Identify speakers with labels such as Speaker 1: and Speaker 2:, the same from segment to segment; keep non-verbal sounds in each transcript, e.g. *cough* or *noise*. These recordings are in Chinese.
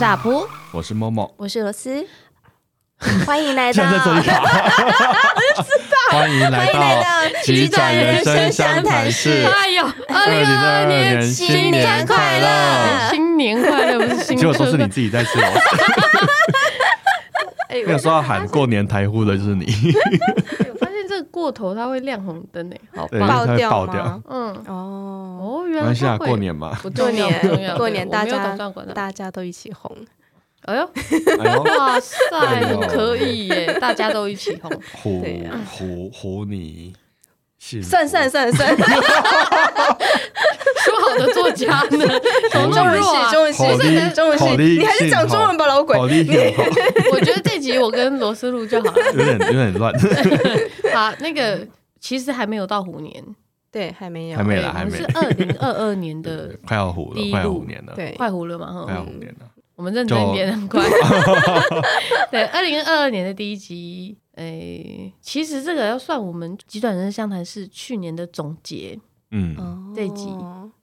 Speaker 1: 是阿普，
Speaker 2: 我是默默，
Speaker 3: 我是罗斯，欢迎来到，
Speaker 2: 我就知道。欢迎来到机转人生相谈室。
Speaker 1: 哎呦，二零二二年新年快乐，新年快乐不是新，*laughs*
Speaker 2: 结果说是你自己在吃螺丝。*laughs* 没有说要喊过年台呼的就是你。*laughs*
Speaker 1: 这个过头它会亮红灯诶，好
Speaker 3: 爆掉。
Speaker 2: 爆掉。
Speaker 1: 嗯。哦。哦，原
Speaker 2: 来是过年嘛，
Speaker 1: 过年
Speaker 3: 过年大家大家都一起红。
Speaker 1: 哎呦，哇塞，可以耶，大家都一起红。
Speaker 2: 虎虎虎你。
Speaker 3: 算算算算，说 *laughs*
Speaker 1: 好的作家呢？*laughs* 中文系，中文系，中文系，
Speaker 3: 你还是讲中文吧，老鬼。*laughs*
Speaker 1: 我觉得这集我跟罗斯录就好了，
Speaker 2: 有点有点乱。*laughs*
Speaker 1: 好，那个其实还没有到虎年，
Speaker 3: 对，还没有，
Speaker 2: 还没来，还没。
Speaker 1: 是二零二二年的
Speaker 2: 快要虎了，快虎年了，
Speaker 3: 对，
Speaker 1: 快虎了嘛，
Speaker 2: 快虎年了。
Speaker 1: 我们认真一点，很快。对，二零二二年的第一集。哎，其实这个要算我们急转人生相谈是去年的总结，
Speaker 2: 嗯，
Speaker 1: 这一集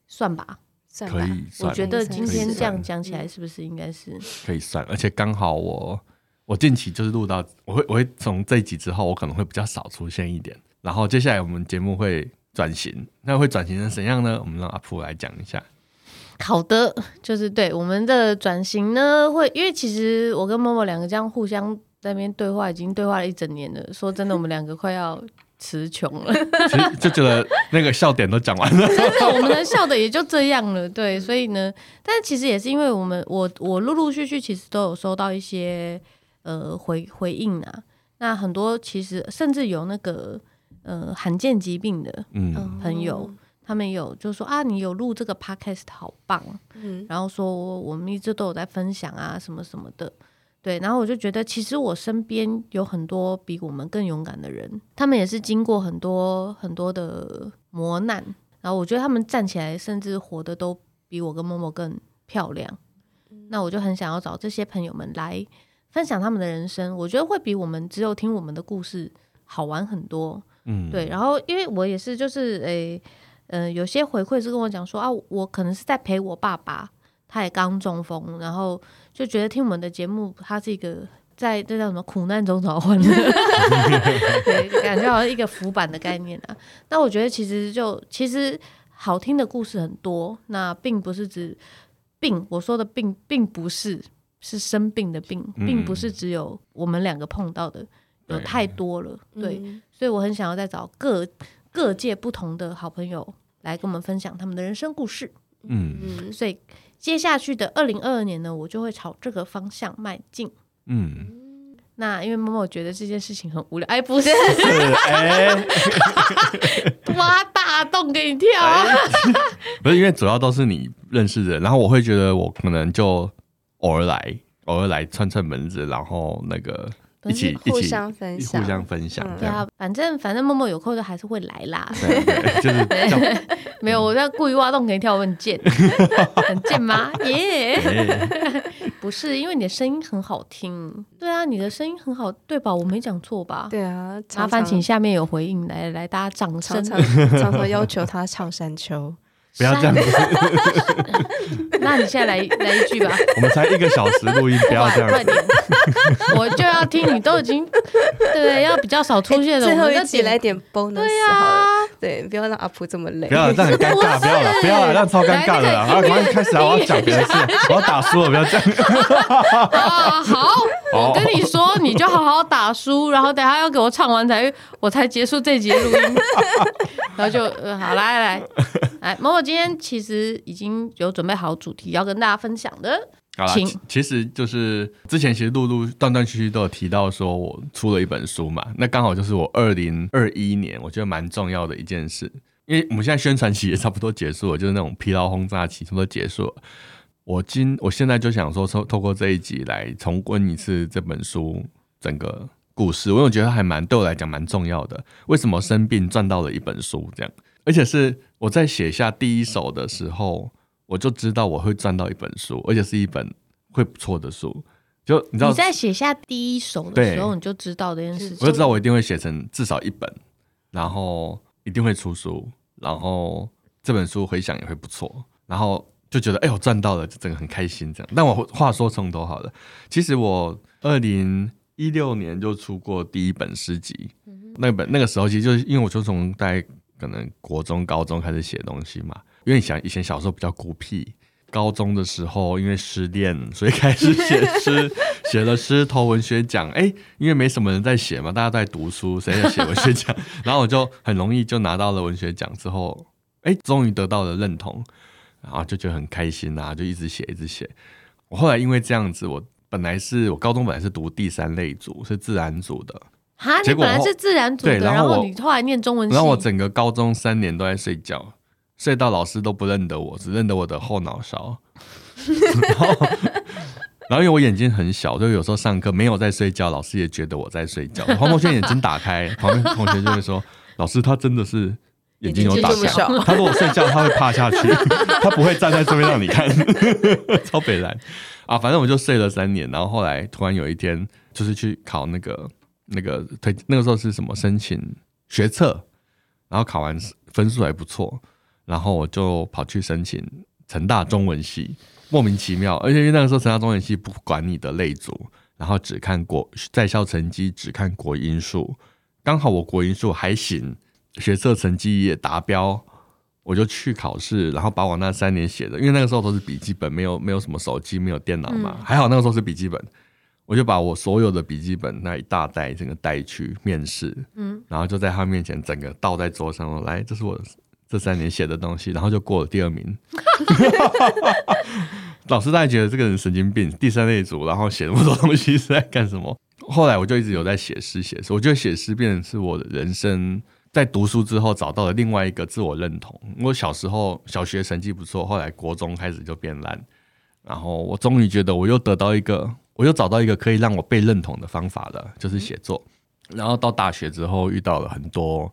Speaker 1: 算吧，
Speaker 3: 算
Speaker 2: 可以。
Speaker 1: 我觉得今天这样讲起来，是不是应该是
Speaker 2: 可以算？而且刚好我我近期就是录到，我会我会从这一集之后，我可能会比较少出现一点。然后接下来我们节目会转型，那会转型成怎样呢？我们让阿普来讲一下。
Speaker 1: 好的，就是对我们的转型呢，会因为其实我跟默默两个这样互相。在那边对话已经对话了一整年了，说真的，我们两个快要词穷了，
Speaker 2: 其实就觉得那个笑点都讲完了，*laughs*
Speaker 1: 真的，我们能笑的也就这样了，对，所以呢，但其实也是因为我们，我我陆陆续续其实都有收到一些呃回回应啊，那很多其实甚至有那个呃罕见疾病的嗯。朋友，嗯、他们有就说啊，你有录这个 podcast 好棒，嗯，然后说我们一直都有在分享啊什么什么的。对，然后我就觉得，其实我身边有很多比我们更勇敢的人，他们也是经过很多很多的磨难，然后我觉得他们站起来，甚至活得都比我跟默默更漂亮。那我就很想要找这些朋友们来分享他们的人生，我觉得会比我们只有听我们的故事好玩很多。嗯，对。然后因为我也是，就是诶，嗯、呃，有些回馈是跟我讲说啊，我可能是在陪我爸爸。他也刚中风，然后就觉得听我们的节目，它是一个在这叫什么苦难中找欢乐，*laughs* 对，感觉好像一个浮板的概念啊。那我觉得其实就其实好听的故事很多，那并不是指病，我说的病并不是是生病的病，并不是只有我们两个碰到的，有太多了，对，所以我很想要再找各各界不同的好朋友来跟我们分享他们的人生故事，
Speaker 2: 嗯
Speaker 1: 嗯，所以。接下去的二零二二年呢，我就会朝这个方向迈进。
Speaker 2: 嗯，
Speaker 1: 那因为默默觉得这件事情很无聊，哎，不是，*laughs*
Speaker 2: 哎，
Speaker 1: 挖大洞给你跳，*laughs*
Speaker 2: 不是因为主要都是你认识的，然后我会觉得我可能就偶尔来，偶尔来串串门子，然后那个。一起
Speaker 3: 互相分享，
Speaker 2: 互相分享。
Speaker 1: 对啊，反正反正默默有空就还是会来啦。*laughs*
Speaker 2: 就是 *laughs*
Speaker 1: 没有，我在故意挖洞给你跳，我很贱，很贱吗？耶，*laughs* 不是，因为你的声音很好听。对啊，你的声音很好，对吧？我没讲错吧？
Speaker 3: 对啊，
Speaker 1: 麻烦请下面有回应来来，大家掌声。
Speaker 3: 常常常要求他唱山丘。
Speaker 2: 不要这样子，*laughs*
Speaker 1: 那你现在来来一句吧。
Speaker 2: 我们才一个小时录音，不要这样。快点，
Speaker 1: 我就要听你都已经对，要比较少出现的，
Speaker 3: 最后一集来点 bonus。
Speaker 1: 对呀，
Speaker 3: 对，不要让阿普这么累。
Speaker 2: 不要，这样很尴尬。不要了，不要了，让超尴尬的。啊，马上开始啊！我要讲别的事，我要打输了，不要这样。
Speaker 1: 啊，好，我跟你说，你就好好打输，然后等下要给我唱完才，我才结束这集录音。*laughs* 然后就，好，来来来，默默。今天其实已经有准备好主题要跟大家分享的，
Speaker 2: 好啦，其实就是之前其实陆陆断断续续都有提到说我出了一本书嘛，那刚好就是我二零二一年我觉得蛮重要的一件事，因为我们现在宣传期也差不多结束了，就是那种疲劳轰炸期差不多结束了。我今我现在就想说，透透过这一集来重温一次这本书整个故事，我有觉得还蛮对我来讲蛮重要的。为什么生病赚到了一本书这样？而且是我在写下第一首的时候，我就知道我会赚到一本书，而且是一本会不错的书。就你知道，
Speaker 1: 你在写下第一首的时候，你就知道这件事情。
Speaker 2: 我就知道我一定会写成至少一本，然后一定会出书，然后这本书回想也会不错。然后就觉得哎呦赚到了，就整个很开心这样。但我话说从头好了，其实我二零一六年就出过第一本诗集，那本那个时候其实就是因为我就从大概可能国中、高中开始写东西嘛，因为想以前小时候比较孤僻。高中的时候，因为失恋，所以开始写诗，*laughs* 写了诗投文学奖。哎，因为没什么人在写嘛，大家都在读书，谁在写文学奖？*laughs* 然后我就很容易就拿到了文学奖。之后，哎，终于得到了认同，然后就觉得很开心、啊，就一直写，一直写。我后来因为这样子，我本来是我高中本来是读第三类组，是自然组的。
Speaker 1: 哈，你本来是自然组的，
Speaker 2: 然后，
Speaker 1: 然后你后来念中文系，
Speaker 2: 然后我整个高中三年都在睡觉。睡到老师都不认得我，只认得我的后脑勺。然后，*laughs* 然后因为我眼睛很小，就有时候上课没有在睡觉，老师也觉得我在睡觉。黄同学眼睛打开，旁边同学就会说：“老师他真的是眼睛有打开。他如果睡觉，他会趴下去，他不会站在这边让你看。*laughs* ”超北蓝啊！反正我就睡了三年，然后后来突然有一天，就是去考那个那个推那个时候是什么申请学测，然后考完分数还不错。然后我就跑去申请成大中文系，莫名其妙，而且因为那个时候成大中文系不管你的类组，然后只看国在校成绩，只看国英数，刚好我国英数还行，学测成绩也达标，我就去考试，然后把我那三年写的，因为那个时候都是笔记本，没有没有什么手机，没有电脑嘛，嗯、还好那个时候是笔记本，我就把我所有的笔记本那一大袋整个带去面试，嗯，然后就在他面前整个倒在桌上，来，这是我。这三年写的东西，然后就过了第二名。*laughs* 老师大概觉得这个人神经病，第三类组，然后写那么多东西是在干什么？后来我就一直有在写诗，写诗。我觉得写诗变成是我的人生，在读书之后找到了另外一个自我认同。我小时候小学成绩不错，后来国中开始就变烂，然后我终于觉得我又得到一个，我又找到一个可以让我被认同的方法了，就是写作。然后到大学之后遇到了很多。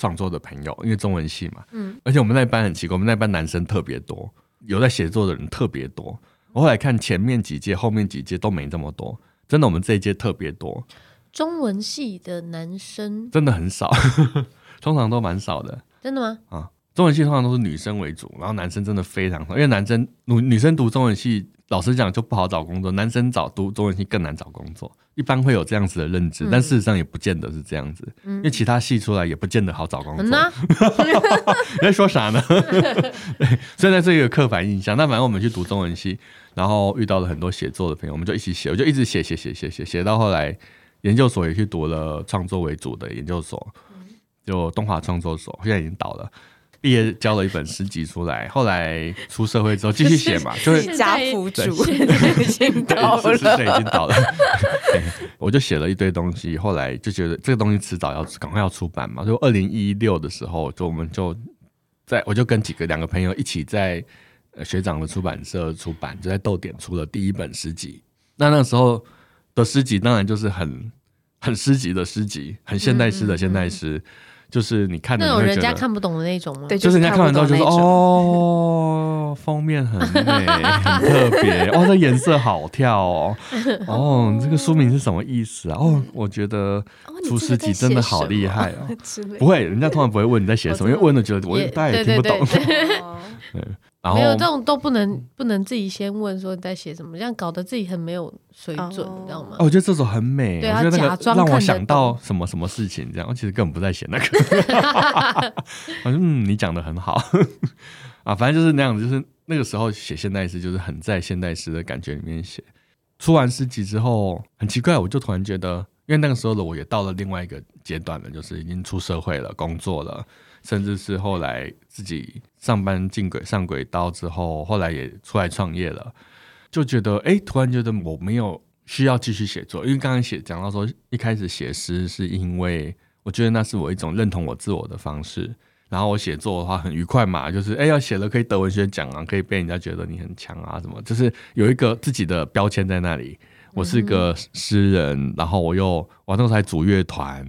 Speaker 2: 创作的朋友，因为中文系嘛，嗯，而且我们那班很奇怪，我们那班男生特别多，有在写作的人特别多。我后来看前面几届、后面几届都没这么多，真的，我们这一届特别多。
Speaker 1: 中文系的男生
Speaker 2: 真的很少，*laughs* 通常都蛮少的。
Speaker 1: 真的吗？
Speaker 2: 啊，中文系通常都是女生为主，然后男生真的非常少，因为男生女女生读中文系。老实讲就不好找工作，男生找读中文系更难找工作，一般会有这样子的认知，嗯、但事实上也不见得是这样子，嗯、因为其他系出来也不见得好找工作。*laughs* 你在说啥呢？对，现在这个刻板印象。那反正我们去读中文系，然后遇到了很多写作的朋友，我们就一起写，我就一直写写写写写写到后来，研究所也去读了创作为主的研究所，就东华创作所，现在已经倒了。毕业交了一本诗集出来，后来出社会之后继续写嘛，*laughs* 就是
Speaker 3: 家福主
Speaker 2: 已经倒了，已经倒了。*laughs* 我就写了一堆东西，后来就觉得这个东西迟早要赶快要出版嘛。就二零一六的时候，就我们就在我就跟几个两个朋友一起在学长的出版社出版，就在逗点出了第一本诗集。那那时候的诗集当然就是很很诗集的诗集，很现代诗的现代诗。嗯嗯嗯就是你看的那种
Speaker 1: 人家看不懂的那种吗？
Speaker 3: 对，
Speaker 2: 就是人家看完之后就说哦，*laughs* 封面很美，很特别，*laughs* 哦，这颜色好跳哦，*laughs* 哦，这个书名是什么意思啊？哦，我觉得厨师级真的好厉害哦。不会，人家通常不会问你在写什么，因为问了觉得我大家也听不懂。然后
Speaker 1: 没有这种都不能不能自己先问说你在写什么，这样搞得自己很没有水准，你知道吗？
Speaker 2: 哦，我觉得这首很美，
Speaker 1: 对，
Speaker 2: 我觉得那个让我想到什么什么事情，这样我其实根本不在写那个。*laughs* 嗯，你讲的很好 *laughs* 啊，反正就是那样子，就是那个时候写现代诗，就是很在现代诗的感觉里面写。出完诗集之后，很奇怪，我就突然觉得，因为那个时候的我也到了另外一个阶段了，就是已经出社会了，工作了。甚至是后来自己上班进轨上轨道之后，后来也出来创业了，就觉得哎、欸，突然觉得我没有需要继续写作，因为刚刚写讲到说，一开始写诗是因为我觉得那是我一种认同我自我的方式，然后我写作的话很愉快嘛，就是哎、欸、要写了可以得文学奖啊，可以被人家觉得你很强啊，什么就是有一个自己的标签在那里，我是个诗人，然后我又我那时候还组乐团，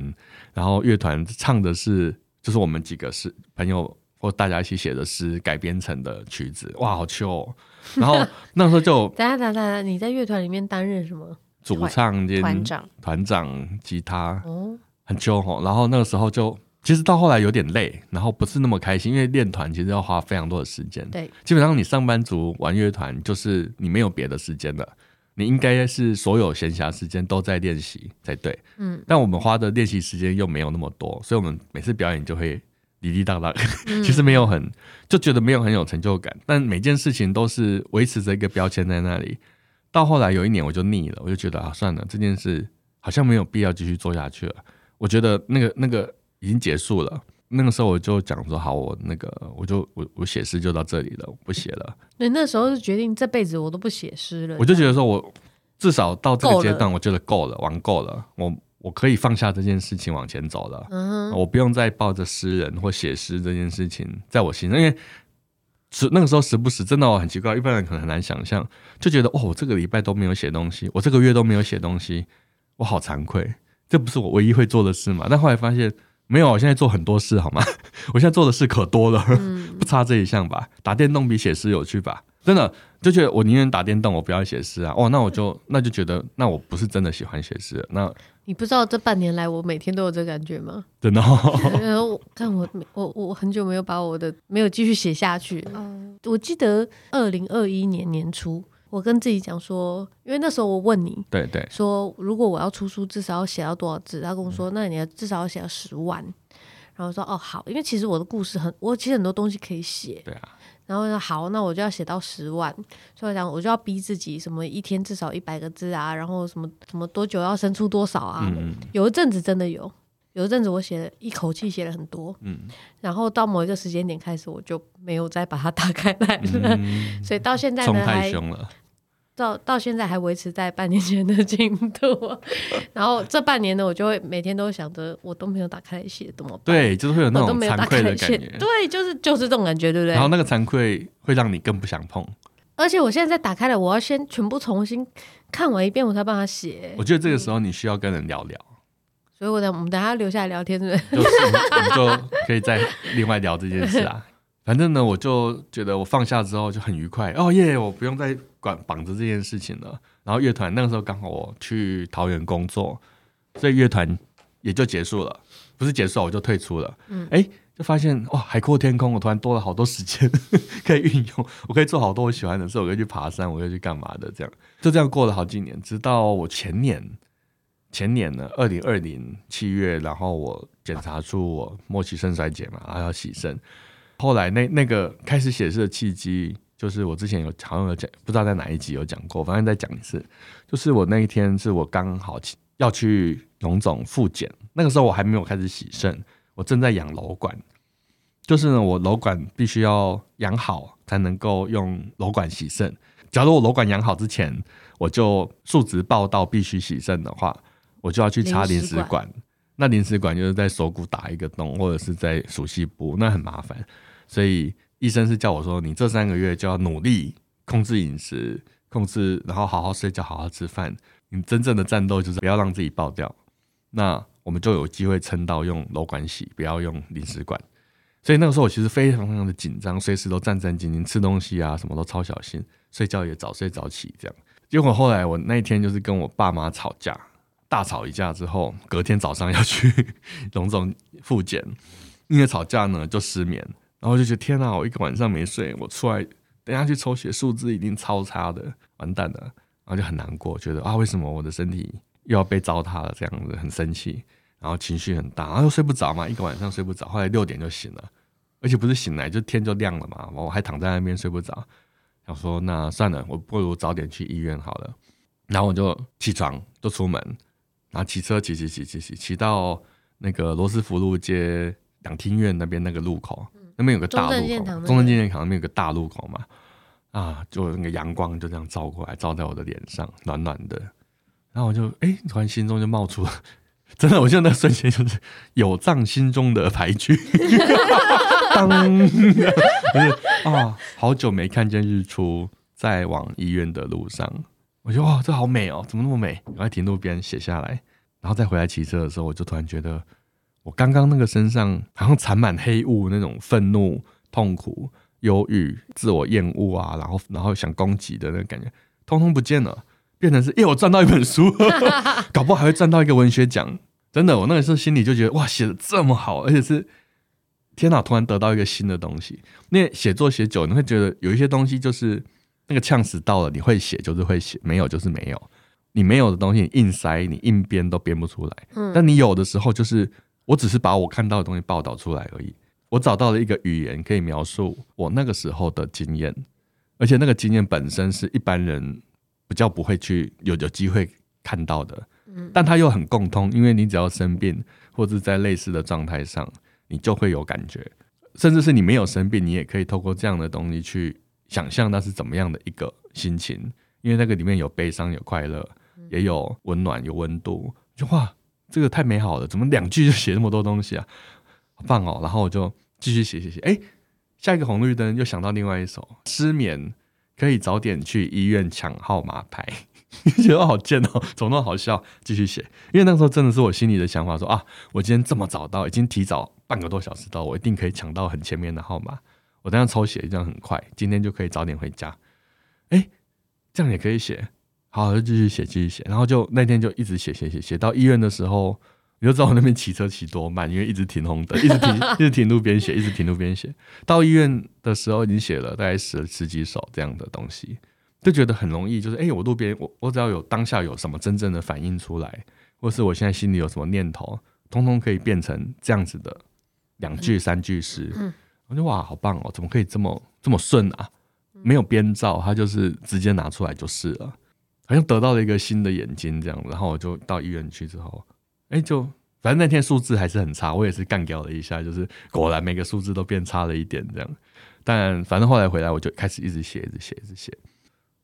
Speaker 2: 然后乐团唱的是。就是我们几个是朋友或大家一起写的诗改编成的曲子，哇，好秋哦！*laughs* 然后那时候就，
Speaker 1: 等下等下等下，你在乐团里面担任什么？
Speaker 2: 主唱兼团长、团长、吉他，哦，很秋哦。然后那个时候就，其其实到后来有点累，然后不是那么开心，因为练团其实要花非常多的时间。
Speaker 1: 对，
Speaker 2: 基本上你上班族玩乐团，就是你没有别的时间了，你应该是所有闲暇时间都在练习才对。嗯，但我们花的练习时间又没有那么多，所以我们每次表演就会滴滴答答，*laughs* 其实没有很就觉得没有很有成就感。但每件事情都是维持着一个标签在那里。到后来有一年我就腻了，我就觉得啊，算了，这件事好像没有必要继续做下去了。我觉得那个那个已经结束了。那个时候我就讲说，好，我那个我就我我写诗就到这里了，我不写了。
Speaker 1: 对，那时候是决定这辈子我都不写诗了。
Speaker 2: 我就觉得说，我至少到这个阶段，我觉得够了，玩够了，我我可以放下这件事情往前走了。嗯，我不用再抱着诗人或写诗这件事情在我心上，因为。时那个时候时不时真的我很奇怪，一般人可能很难想象，就觉得哦，我这个礼拜都没有写东西，我这个月都没有写东西，我好惭愧，这不是我唯一会做的事嘛？但后来发现没有，我现在做很多事好吗？*laughs* 我现在做的事可多了，嗯、*laughs* 不差这一项吧？打电动比写诗有趣吧？真的就觉得我宁愿打电动，我不要写诗啊！哦，那我就 *laughs* 那就觉得那我不是真的喜欢写诗，那。
Speaker 1: 你不知道这半年来我每天都有这感觉吗？
Speaker 2: 真的、哦。
Speaker 1: 然后看我我我很久没有把我的没有继续写下去。嗯，我记得二零二一年年初，我跟自己讲说，因为那时候我问你，
Speaker 2: 对对，
Speaker 1: 说如果我要出书，至少要写到多少字？他跟我说，那你要至少要写到十万。然后说哦好，因为其实我的故事很，我其实很多东西可以写。
Speaker 2: 对啊。
Speaker 1: 然后说好，那我就要写到十万，所以我讲我就要逼自己，什么一天至少一百个字啊，然后什么什么多久要生出多少啊？嗯、有一阵子真的有，有一阵子我写了一口气写了很多，嗯，然后到某一个时间点开始，我就没有再把它打开来了，嗯、所以到现在呢还。到到现在还维持在半年前的进度，*laughs* 然后这半年呢，我就会每天都想着，我都没有打开来写，怎么办？
Speaker 2: 对，就是会有那种惭愧的感觉。
Speaker 1: 对，就是就是这种感觉，对不对？
Speaker 2: 然后那个惭愧会让你更不想碰。
Speaker 1: 而且我现在在打开了，我要先全部重新看完一遍，我才帮他写。
Speaker 2: 我觉得这个时候你需要跟人聊聊，嗯、
Speaker 1: 所以我等我们等下留下来聊天，是不是？
Speaker 2: 就是我们就可以再另外聊这件事啊。*laughs* 反正呢，我就觉得我放下之后就很愉快哦耶我不用再管绑着这件事情了。然后乐团那个时候刚好我去桃园工作，所以乐团也就结束了。不是结束，我就退出了。嗯，哎，就发现哇，海阔天空，我突然多了好多时间 *laughs* 可以运用，我可以做好多我喜欢的事，我可以去爬山，我可以去干嘛的，这样就这样过了好几年，直到我前年前年呢，二零二零七月，然后我检查出我末期肾衰竭嘛，然后要洗肾。后来那那个开始写诗的契机，就是我之前有好像有讲，不知道在哪一集有讲过，反正再讲一次。就是我那一天是我刚好要去农总复检，那个时候我还没有开始洗肾，我正在养瘘管。就是呢，我瘘管必须要养好才能够用瘘管洗肾。假如我瘘管养好之前，我就数值报到必须洗肾的话，我就要去插临时管。那临时管就是在锁骨打一个洞，或者是在鼠蹊部，那很麻烦。所以医生是叫我说，你这三个月就要努力控制饮食，控制，然后好好睡觉，好好吃饭。你真正的战斗就是不要让自己爆掉。那我们就有机会撑到用瘘管洗，不要用临时管。*laughs* 所以那个时候我其实非常非常的紧张，随时都战战兢兢，吃东西啊什么都超小心，睡觉也早睡早起这样。结果后来我那一天就是跟我爸妈吵架，大吵一架之后，隔天早上要去 *laughs* 荣总复检，因为吵架呢就失眠。然后就觉得天哪，我一个晚上没睡，我出来等下去抽血，数字一定超差的，完蛋了。然后就很难过，觉得啊，为什么我的身体又要被糟蹋了？这样子很生气，然后情绪很大，然后又睡不着嘛，一个晚上睡不着。后来六点就醒了，而且不是醒来就天就亮了嘛，我还躺在那边睡不着。想说那算了，我不如早点去医院好了。然后我就起床就出门，然后骑车骑骑骑骑骑骑到那个罗斯福路街两厅院那边那个路口。那边有个大路口，中正纪念堂那边有个大路口嘛，啊，就那个阳光就这样照过来，照在我的脸上，暖暖的。然后我就哎、欸，突然心中就冒出，*laughs* 真的，我现在那瞬间就是有藏心中的牌局，*laughs* 当，*laughs* 就是啊，好久没看见日出，在往医院的路上，我觉得哇，这好美哦，怎么那么美？我还停路边写下来，然后再回来骑车的时候，我就突然觉得。我刚刚那个身上好像缠满黑雾，那种愤怒、痛苦、忧郁、自我厌恶啊，然后然后想攻击的那个感觉，通通不见了，变成是，耶，我赚到一本书，*laughs* 搞不好还会赚到一个文学奖。真的，我那个时候心里就觉得哇，写的这么好，而且是天哪，突然得到一个新的东西。因为写作写久，你会觉得有一些东西就是那个呛死到了，你会写就是会写，没有就是没有。你没有的东西，你硬塞，你硬编都编不出来。嗯，但你有的时候，就是我只是把我看到的东西报道出来而已。我找到了一个语言，可以描述我那个时候的经验，而且那个经验本身是一般人比较不会去有有机会看到的。嗯，但它又很共通，因为你只要生病或者在类似的状态上，你就会有感觉。甚至是你没有生病，你也可以透过这样的东西去想象那是怎么样的一个心情，因为那个里面有悲伤，有快乐。也有温暖，有温度，就哇，这个太美好了！怎么两句就写那么多东西啊？好棒哦！然后我就继续写写写，哎，下一个红绿灯又想到另外一首，失眠可以早点去医院抢号码牌，*laughs* 觉得好贱哦，怎么那么好笑？继续写，因为那时候真的是我心里的想法说，啊，我今天这么早到，已经提早半个多小时到，我一定可以抢到很前面的号码。我这样抽写这样很快，今天就可以早点回家。哎，这样也可以写。好，就继续写，继续写，然后就那天就一直写，写，写，写到医院的时候，你就知道我那边骑车骑多慢，因为一直停红灯，一直停，一直停路边写，一直停路边写。到医院的时候，已经写了大概十十几首这样的东西，就觉得很容易，就是哎、欸，我路边，我我只要有当下有什么真正的反应出来，或是我现在心里有什么念头，通通可以变成这样子的两句三句诗。嗯，我就哇，好棒哦，怎么可以这么这么顺啊？没有编造，它就是直接拿出来就是了。好像得到了一个新的眼睛这样，然后我就到医院去之后，哎，就反正那天数字还是很差，我也是干掉了一下，就是果然每个数字都变差了一点这样。但反正后来回来我就开始一直写，一直写，一直写。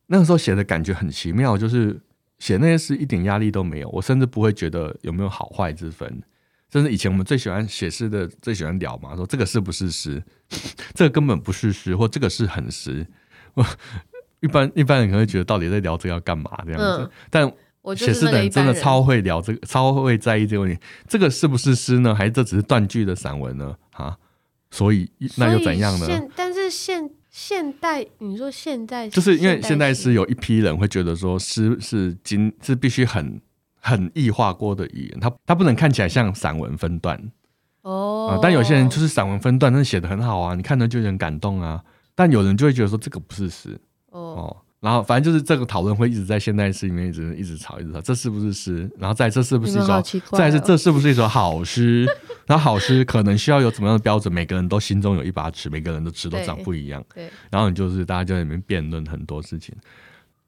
Speaker 2: 那个时候写的感觉很奇妙，就是写那些诗一点压力都没有，我甚至不会觉得有没有好坏之分。甚至以前我们最喜欢写诗的，最喜欢聊嘛，说这个是不是诗，这个根本不是诗，或 *laughs* 这个是很诗。*laughs* 一般一般人可能会觉得到底在聊这个要干嘛这样子，嗯、但写诗的人真的超会聊这个，超会在意这个问题。这个是不是诗呢？还是这只是断句的散文呢？啊，所以那又怎样呢？
Speaker 1: 现但是现现代，你说现代
Speaker 2: 就是因为现代诗有一批人会觉得说诗是经是必须很很异化过的语言，它它不能看起来像散文分段哦、啊。但有些人就是散文分段，但是写的很好啊，你看着就很感动啊。但有人就会觉得说这个不是诗。哦，然后反正就是这个讨论会一直在现代诗里面一直一直吵一直吵，这是不是诗？然后再这是不是一首？哦、再是这是不是一首好诗？*laughs* 然后好诗可能需要有怎么样的标准？每个人都心中有一把尺，每个人的尺都长不一样。对。然后你就是大家就在里面辩论很多事情，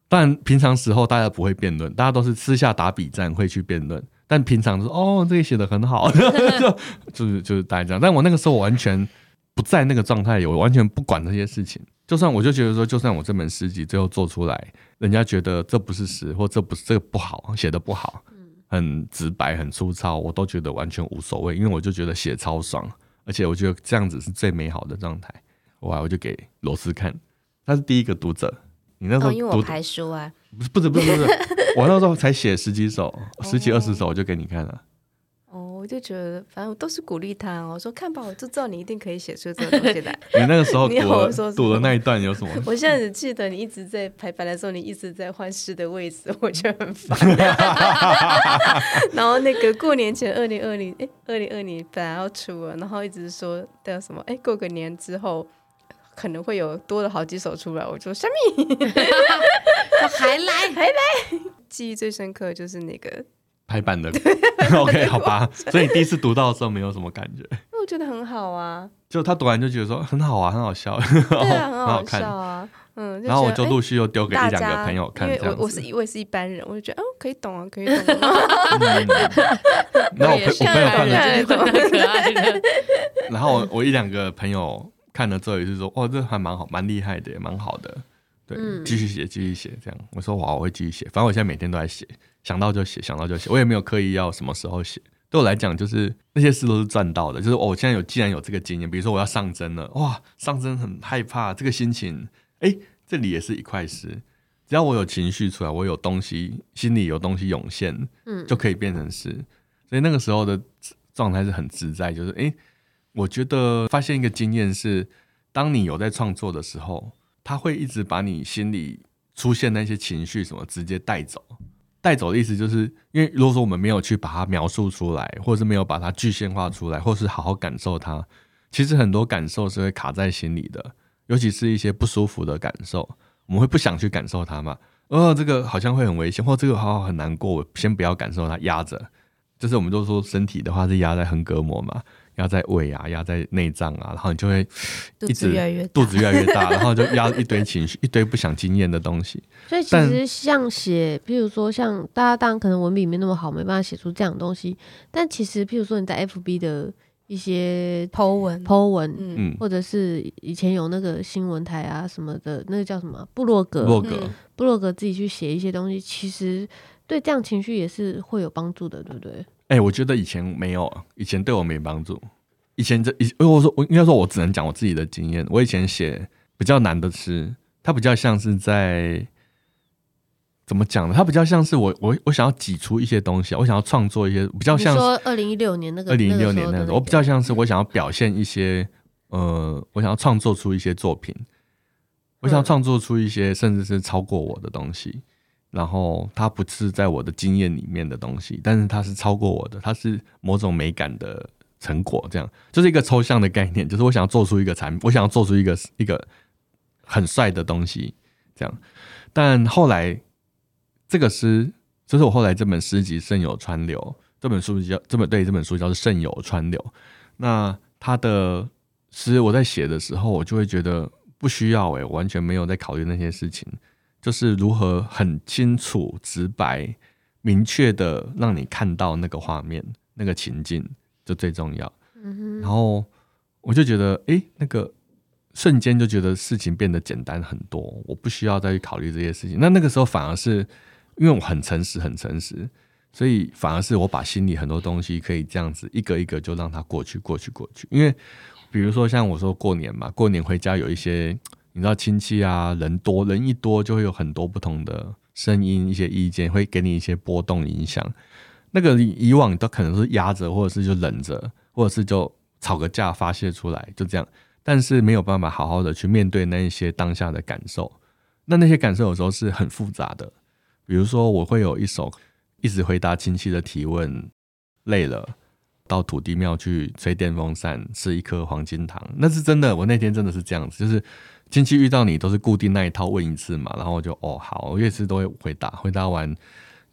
Speaker 2: 但平常时候大家不会辩论，大家都是私下打比战会去辩论。但平常说哦，这个写的很好，*laughs* 就就是就是大家这样。但我那个时候我完全不在那个状态里，我完全不管这些事情。就算我就觉得说，就算我这本诗集最后做出来，人家觉得这不是诗，或这不是这个不好，写的不好，很直白很粗糙，我都觉得完全无所谓，因为我就觉得写超爽，而且我觉得这样子是最美好的状态。哇，我就给罗斯看，他是第一个读者。你那时候读、哦、因为我
Speaker 3: 排书啊，
Speaker 2: 不是不是不是不是，我那时候才写十几首，十几二十首，我就给你看了。
Speaker 3: 我就觉得，反正我都是鼓励他。我说看吧，我就知道你一定可以写出这个东西来。*laughs*
Speaker 2: 你那个时候 *laughs* 读读的那一段有什么？*laughs*
Speaker 3: 我现在只记得你一直在排版的时候，你一直在换诗的位置，我觉得很烦。然后那个过年前，二零二零，哎，二零二零本来要出了，然后一直说叫什么？哎，过个年之后可能会有多了好几首出来。我说什么？
Speaker 1: 还来还来？
Speaker 3: 记忆最深刻的就是那个。
Speaker 2: 排版的 *laughs* OK，好吧。所以你第一次读到的时候没有什么感觉？
Speaker 3: 我觉得很好啊。
Speaker 2: 就他读完就觉得说很好啊，很好笑，
Speaker 3: 对啊，很好笑啊。*laughs* 嗯，
Speaker 2: 然后我就陆续又丢给一两个朋友看，因为
Speaker 3: 我我是我也是一般人，我就觉得哦，可以懂啊，可以懂。*laughs*
Speaker 2: 然后我我朋友看了。然后我我一两个朋友看了之后也是说，哇，这还蛮好，蛮厉害的，也蛮好的。对，继续写，继续写，这样。我说哇，我会继续写，反正我现在每天都在写。想到就写，想到就写，我也没有刻意要什么时候写。对我来讲，就是那些事都是赚到的。就是、哦、我现在有，既然有这个经验，比如说我要上针了，哇，上针很害怕，这个心情，哎，这里也是一块诗。只要我有情绪出来，我有东西，心里有东西涌现，嗯，就可以变成诗。所以那个时候的状态是很自在。就是哎，我觉得发现一个经验是，当你有在创作的时候，他会一直把你心里出现那些情绪什么直接带走。带走的意思就是，因为如果说我们没有去把它描述出来，或者是没有把它具象化出来，或是好好感受它，其实很多感受是会卡在心里的，尤其是一些不舒服的感受，我们会不想去感受它嘛。哦，这个好像会很危险，或这个好好很难过，先不要感受它，压着。就是我们都说身体的话是压在横膈膜嘛。压在胃啊，压在内脏啊，然后你就会一直肚子越来越大，然后就压一堆情绪，一堆不想经验的东西。
Speaker 1: 所以其实像写，譬如说像大家当然可能文笔没那么好，没办法写出这样的东西。但其实譬如说你在 FB 的一些
Speaker 3: po 文、
Speaker 1: po 文，嗯，或者是以前有那个新闻台啊什么的，那个叫什么布洛格，布洛格，部落格自己去写一些东西，其实对这样情绪也是会有帮助的，对不对？
Speaker 2: 哎、欸，我觉得以前没有，以前对我没帮助。以前这以，我说我应该说，我只能讲我自己的经验。我以前写比较难的诗，它比较像是在怎么讲呢？它比较像是我我我想要挤出一些东西，我想要创作一些比较像是
Speaker 1: 说二零一六年那个
Speaker 2: 二零一六年那个，我比较像是我想要表现一些呃，我想要创作出一些作品，我想要创作出一些甚至是超过我的东西。然后它不是在我的经验里面的东西，但是它是超过我的，它是某种美感的成果，这样就是一个抽象的概念，就是我想要做出一个产品，我想要做出一个一个很帅的东西，这样。但后来这个诗，就是我后来这本诗集《圣有川流》，这本书叫这本对这本书叫做《圣有川流》。那他的诗我在写的时候，我就会觉得不需要诶，我完全没有在考虑那些事情。就是如何很清楚、直白、明确的让你看到那个画面、那个情境，就最重要。然后我就觉得，哎，那个瞬间就觉得事情变得简单很多，我不需要再去考虑这些事情。那那个时候反而是因为我很诚实、很诚实，所以反而是我把心里很多东西可以这样子一个一个就让它过去、过去、过去。因为比如说像我说过年嘛，过年回家有一些。你知道亲戚啊，人多人一多，就会有很多不同的声音、一些意见，会给你一些波动影响。那个以往都可能是压着，或者是就忍着，或者是就吵个架发泄出来，就这样。但是没有办法好好的去面对那一些当下的感受。那那些感受有时候是很复杂的。比如说，我会有一首一直回答亲戚的提问，累了。到土地庙去吹电风扇，吃一颗黄金糖，那是真的。我那天真的是这样子，就是亲戚遇到你都是固定那一套问一次嘛，然后我就哦好，我每次都会回答，回答完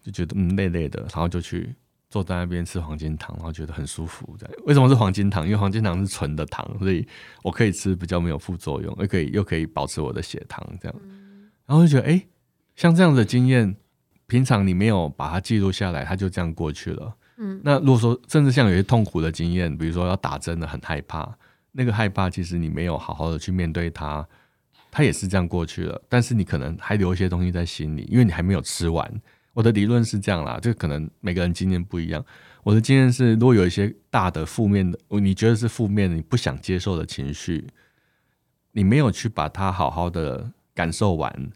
Speaker 2: 就觉得嗯累累的，然后就去坐在那边吃黄金糖，然后觉得很舒服。这样为什么是黄金糖？因为黄金糖是纯的糖，所以我可以吃比较没有副作用，又可以又可以保持我的血糖这样。然后就觉得哎、欸，像这样的经验，平常你没有把它记录下来，它就这样过去了。嗯，那如果说甚至像有些痛苦的经验，比如说要打针的很害怕，那个害怕其实你没有好好的去面对它，它也是这样过去了。但是你可能还留一些东西在心里，因为你还没有吃完。我的理论是这样啦，就可能每个人经验不一样。我的经验是，如果有一些大的负面的，你觉得是负面的，你不想接受的情绪，你没有去把它好好的感受完，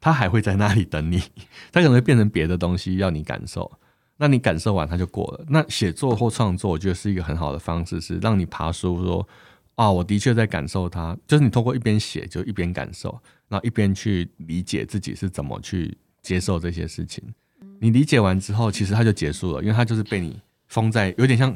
Speaker 2: 它还会在那里等你，它可能会变成别的东西要你感受。那你感受完它就过了。那写作或创作，我觉得是一个很好的方式，是让你爬梳说啊，我的确在感受它。就是你通过一边写就一边感受，然后一边去理解自己是怎么去接受这些事情。你理解完之后，其实它就结束了，因为它就是被你封在，有点像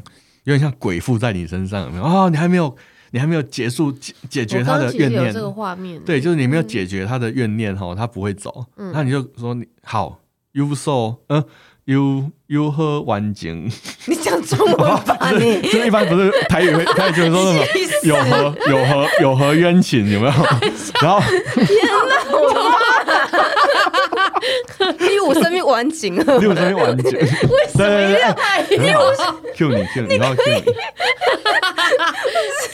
Speaker 2: 有点像鬼附在你身上，有没有啊？你还没有，你还没有结束解解决他的怨念。
Speaker 1: 这个画面，
Speaker 2: 对，就是你没有解决他的怨念哈，他不会走。嗯，那你就说你好，you so，嗯，you you 喝完整？
Speaker 3: 你讲中文吧，你 *laughs*
Speaker 2: 就一般不是台语会，台语就是说什么 *laughs* 有何有何有何冤情有没有？*laughs* 然后
Speaker 3: 天哪，*laughs* 我六五生命完整了，
Speaker 2: 第五生命完整，为
Speaker 3: 什么要爱？因为我
Speaker 2: Q 你 Q 你，然后 Q 你。*laughs*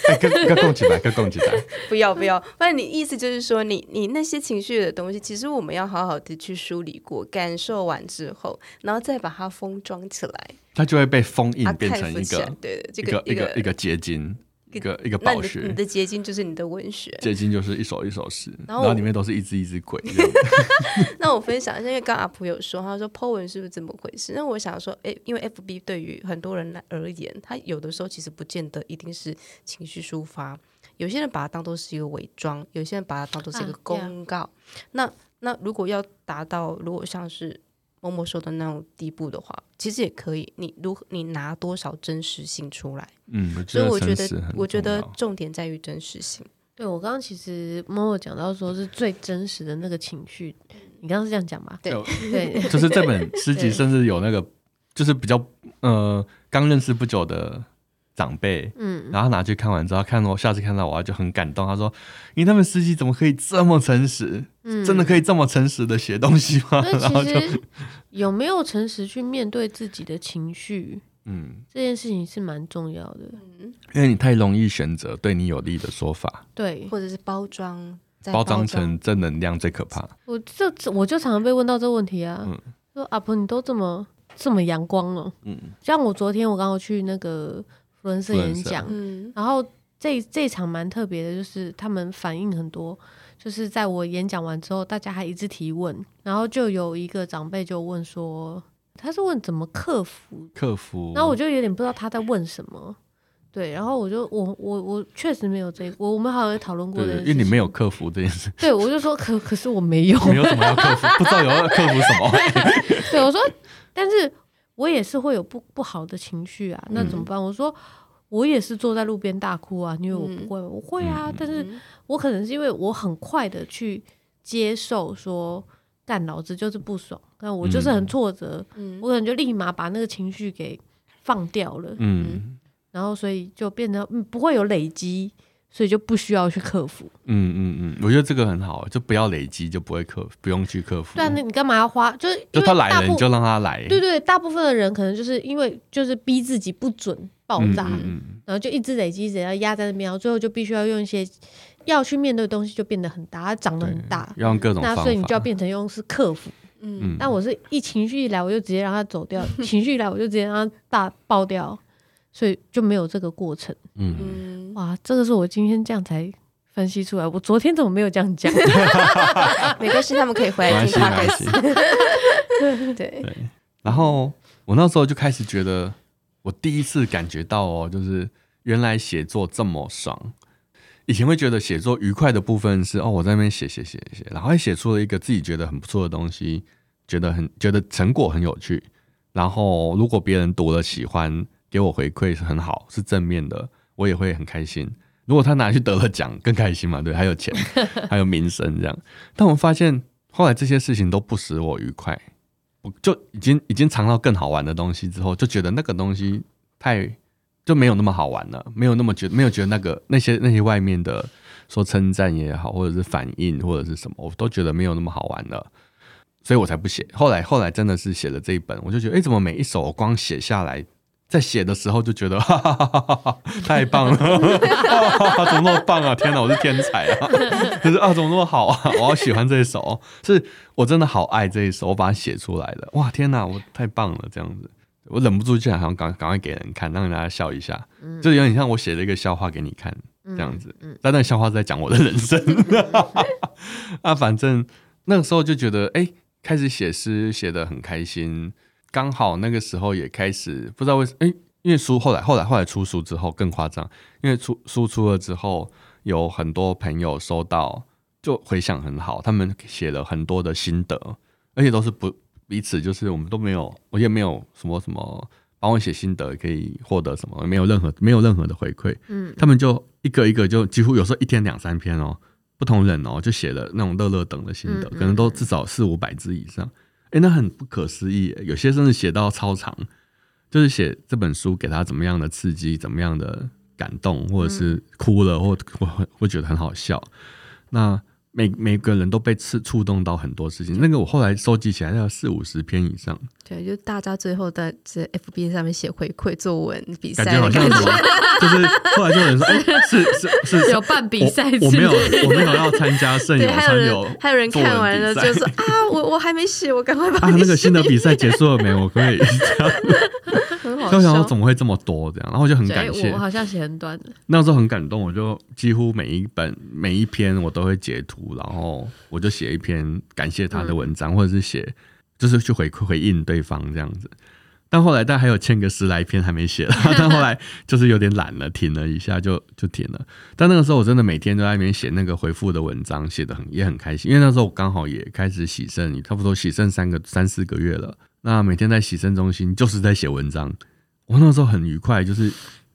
Speaker 2: 哎，跟跟共起来，跟共起来。
Speaker 3: 不要不要，反正你意思就是说，你你那些情绪的东西，其实我们要好好的去梳理过，感受完之后，然后再把它封装起来，
Speaker 2: 它就会被封印，变成一个
Speaker 3: 对
Speaker 2: 这个一个一个结晶，一个一个宝石。
Speaker 3: 你的结晶就是你的文学，
Speaker 2: 结晶就是一首一首诗，然后里面都是一只一只鬼。*laughs* *laughs*
Speaker 3: 那我分享一下，因为刚阿普有说，他说 Po 文是不是这么回事？那我想说，哎，因为 FB 对于很多人来而言，他有的时候其实不见得一定是情绪抒发。有些人把它当做是一个伪装，有些人把它当做是一个公告。啊、那那如果要达到，如果像是某某说的那种地步的话，其实也可以。你如何你拿多少真实性出来？
Speaker 2: 嗯，
Speaker 3: 所以我觉得，我觉得重点在于真实性。
Speaker 1: 对，我刚刚其实默默讲到说是最真实的那个情绪，你刚刚是这样讲吧？
Speaker 3: 对
Speaker 1: 对，
Speaker 2: 就是这本诗集甚至有那个，就是比较呃刚认识不久的。长辈，嗯，然后拿去看完之后，看我下次看到我就很感动。他说：“因为他们司机怎么可以这么诚实？嗯，真的可以这么诚实的写东西吗？” *laughs* 然后就
Speaker 1: 有没有诚实去面对自己的情绪？嗯，这件事情是蛮重要的。嗯，
Speaker 2: 因为你太容易选择对你有利的说法，
Speaker 1: 对，
Speaker 3: 或者是包装，
Speaker 2: 包装成正能量最可怕。
Speaker 1: 我就我就常常被问到这个问题啊，嗯，说阿婆你都这么这么阳光了，嗯，像我昨天我刚好去那个。福伦社演讲，嗯，然后这这场蛮特别的，就是他们反应很多，就是在我演讲完之后，大家还一直提问，然后就有一个长辈就问说，他是问怎么克服，
Speaker 2: 克服，
Speaker 1: 然后我就有点不知道他在问什么，对，然后我就我我我确实没有这个，我我们好像有讨论过的，
Speaker 2: 因为你没有克服这件事，
Speaker 1: 对，我就说可可是我没有，
Speaker 2: 没有什么要克服，不知道有要克服什么，*laughs*
Speaker 1: 对，我说，但是。我也是会有不不好的情绪啊，那怎么办？嗯、我说我也是坐在路边大哭啊，因为我不会，嗯、我会啊，嗯、但是我可能是因为我很快的去接受说干老子就是不爽，但我就是很挫折，嗯、我可能就立马把那个情绪给放掉了，嗯，然后所以就变得不会有累积。所以就不需要去克服。
Speaker 2: 嗯嗯嗯，我觉得这个很好，就不要累积，就不会克，不用去克服。
Speaker 1: 对啊，那你干嘛要花？就是
Speaker 2: 就他来了，你就让他来。
Speaker 1: 对对，大部分的人可能就是因为就是逼自己不准爆炸，嗯嗯嗯，然后就一直累积，一直要压在那边，然后最后就必须要用一些要去面对的东西，就变得很大，它长得很大，
Speaker 2: 要用各种方法。
Speaker 1: 那所以你就要变成用是克服。嗯，但我是一情绪一来，我就直接让它走掉；*laughs* 情绪一来，我就直接让它大爆掉。所以就没有这个过程。嗯，哇，这个是我今天这样才分析出来。我昨天怎么没有这样讲？*laughs*
Speaker 3: 没关系，他们可以回来听他开始。对。
Speaker 2: 然后我那时候就开始觉得，我第一次感觉到哦，就是原来写作这么爽。以前会觉得写作愉快的部分是哦，我在那边写写写写，然后还写出了一个自己觉得很不错的东西，觉得很觉得成果很有趣。然后如果别人读了喜欢。给我回馈是很好，是正面的，我也会很开心。如果他拿去得了奖，更开心嘛？对，还有钱，*laughs* 还有名声这样。但我发现后来这些事情都不使我愉快，我就已经已经尝到更好玩的东西之后，就觉得那个东西太就没有那么好玩了，没有那么觉得没有觉得那个那些那些外面的说称赞也好，或者是反应或者是什么，我都觉得没有那么好玩了，所以我才不写。后来后来真的是写了这一本，我就觉得，哎，怎么每一首我光写下来。在写的时候就觉得 *laughs* 哈哈哈哈哈太棒了，*laughs* 怎么那么棒啊！天哪，我是天才啊！*laughs* 就是啊，怎么那么好啊！我好喜欢这一首，是我真的好爱这一首，我把它写出来了。哇，天哪，我太棒了！这样子，我忍不住就想赶赶快给人看，让大家笑一下，就有点像我写了一个笑话给你看这样子。但那个笑话是在讲我的人生。啊，反正那个时候就觉得，哎，开始写诗写的很开心。刚好那个时候也开始不知道为什么，哎，因为书后来后来后来出书之后更夸张，因为出书出了之后，有很多朋友收到就回想很好，他们写了很多的心得，而且都是不彼此，就是我们都没有，我也没有什么什么帮我写心得可以获得什么，没有任何没有任何的回馈，嗯，他们就一个一个就几乎有时候一天两三篇哦，不同人哦就写了那种乐乐等的心得，可能都至少四五百字以上。哎、欸，那很不可思议，有些甚至写到超长，就是写这本书给他怎么样的刺激，怎么样的感动，或者是哭了，或或会觉得很好笑。那每每个人都被刺触动到很多事情，那个我后来收集起来要四五十篇以上。
Speaker 3: 对，就大家最后在这 FB 上面写回馈作文比赛，
Speaker 2: 感觉好像什么，就是后来就有人说，哎、欸，是是是，*laughs*
Speaker 1: 有办比赛，
Speaker 2: 我没有我没有要参加圣友参友，
Speaker 3: 还有人看完了就说啊，我我还没写，我赶快把
Speaker 2: 啊那个新的比赛结束了没？我可以这样，*laughs* 就想说怎么会这么多这样，然后我就很感谢，
Speaker 1: 我好像写很短的，
Speaker 2: 那时候很感动，我就几乎每一本每一篇我都会截图，然后我就写一篇感谢他的文章，嗯、或者是写。就是去回回应对方这样子，但后来但还有欠个十来篇还没写了，*laughs* 但后来就是有点懒了，停了一下就就停了。但那个时候我真的每天都在那边写那个回复的文章，写的很也很开心，因为那时候我刚好也开始洗肾，差不多洗肾三个三四个月了。那每天在洗肾中心就是在写文章，我那时候很愉快，就是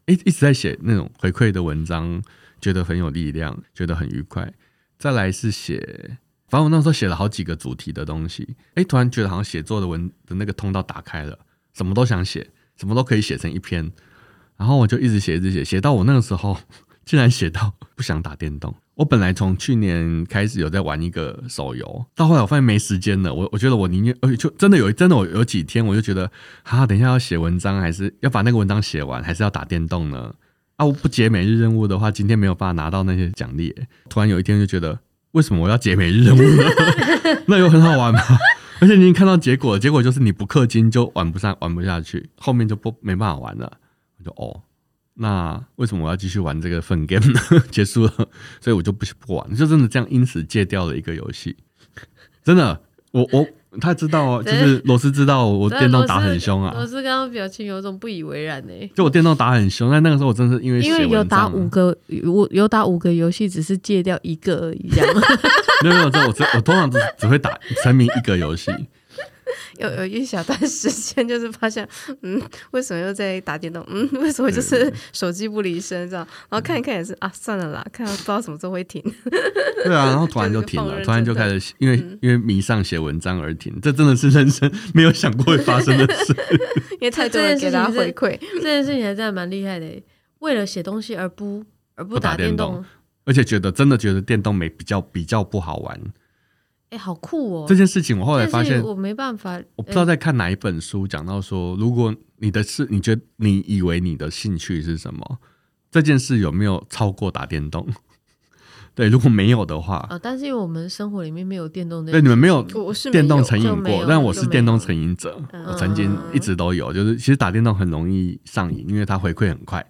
Speaker 2: 一一直在写那种回馈的文章，觉得很有力量，觉得很愉快。再来是写，反正我那时候写了好几个主题的东西，哎，突然觉得好像写作的文的那个通道打开了，什么都想写，什么都可以写成一篇，然后我就一直写，一直写，写到我那个时候，竟然写到不想打电动。我本来从去年开始有在玩一个手游，到后来我发现没时间了。我我觉得我宁愿，呃，就真的有真的我有几天，我就觉得，哈，等一下要写文章，还是要把那个文章写完，还是要打电动呢？啊，我不解每日任务的话，今天没有办法拿到那些奖励。突然有一天就觉得，为什么我要解每日任务？*laughs* 那有很好玩吗？*laughs* 而且你已经看到结果，结果就是你不氪金就玩不上，玩不下去，后面就不没办法玩了。我就哦。那为什么我要继续玩这个粪 game 呢？*laughs* 结束了，所以我就不不玩，就真的这样，因此戒掉了一个游戏。真的，我我他知道哦，*laughs* 就是罗斯知道我电动打很凶啊。
Speaker 1: 罗斯刚刚表情有种不以为然呢。
Speaker 2: 就我电动打很凶，但那个时候我真的是因为
Speaker 1: 因为有打五个，我有打五个游戏，只是戒掉一个而已，这样。*laughs*
Speaker 2: 没有没有，这我这我通常只只会打沉迷一个游戏。*laughs*
Speaker 3: 有有一小段时间，就是发现，嗯，为什么又在打电动？*laughs* 嗯，为什么就是手机不离身这样？然后看一看也是啊，算了啦，看不知道什么时候会停。*laughs*
Speaker 2: 对啊，然后突然就停了，突然就开始因为、嗯、因为迷上写文章而停，这真的是人生没有想过会发生的事。
Speaker 3: 因为太多人给他回馈，
Speaker 1: 这件事情还真的蛮厉害的。为了写东西而不而不打电动，
Speaker 2: 电动，而且觉得真的觉得电动没比较比较不好玩。
Speaker 1: 哎，好酷哦！
Speaker 2: 这件事情我后来发现，
Speaker 1: 我没办法，
Speaker 2: 我不知道在看哪一本书讲到说，如果你的事，你觉得你以为你的兴趣是什么，这件事有没有超过打电动？*laughs* 对，如果没有的话，
Speaker 1: 呃，但是因为我们生活里面没有电动，
Speaker 2: 对，你们没有电动成瘾过，但我是电动成瘾者，我曾经一直都有，就是其实打电动很容易上瘾，因为它回馈很快，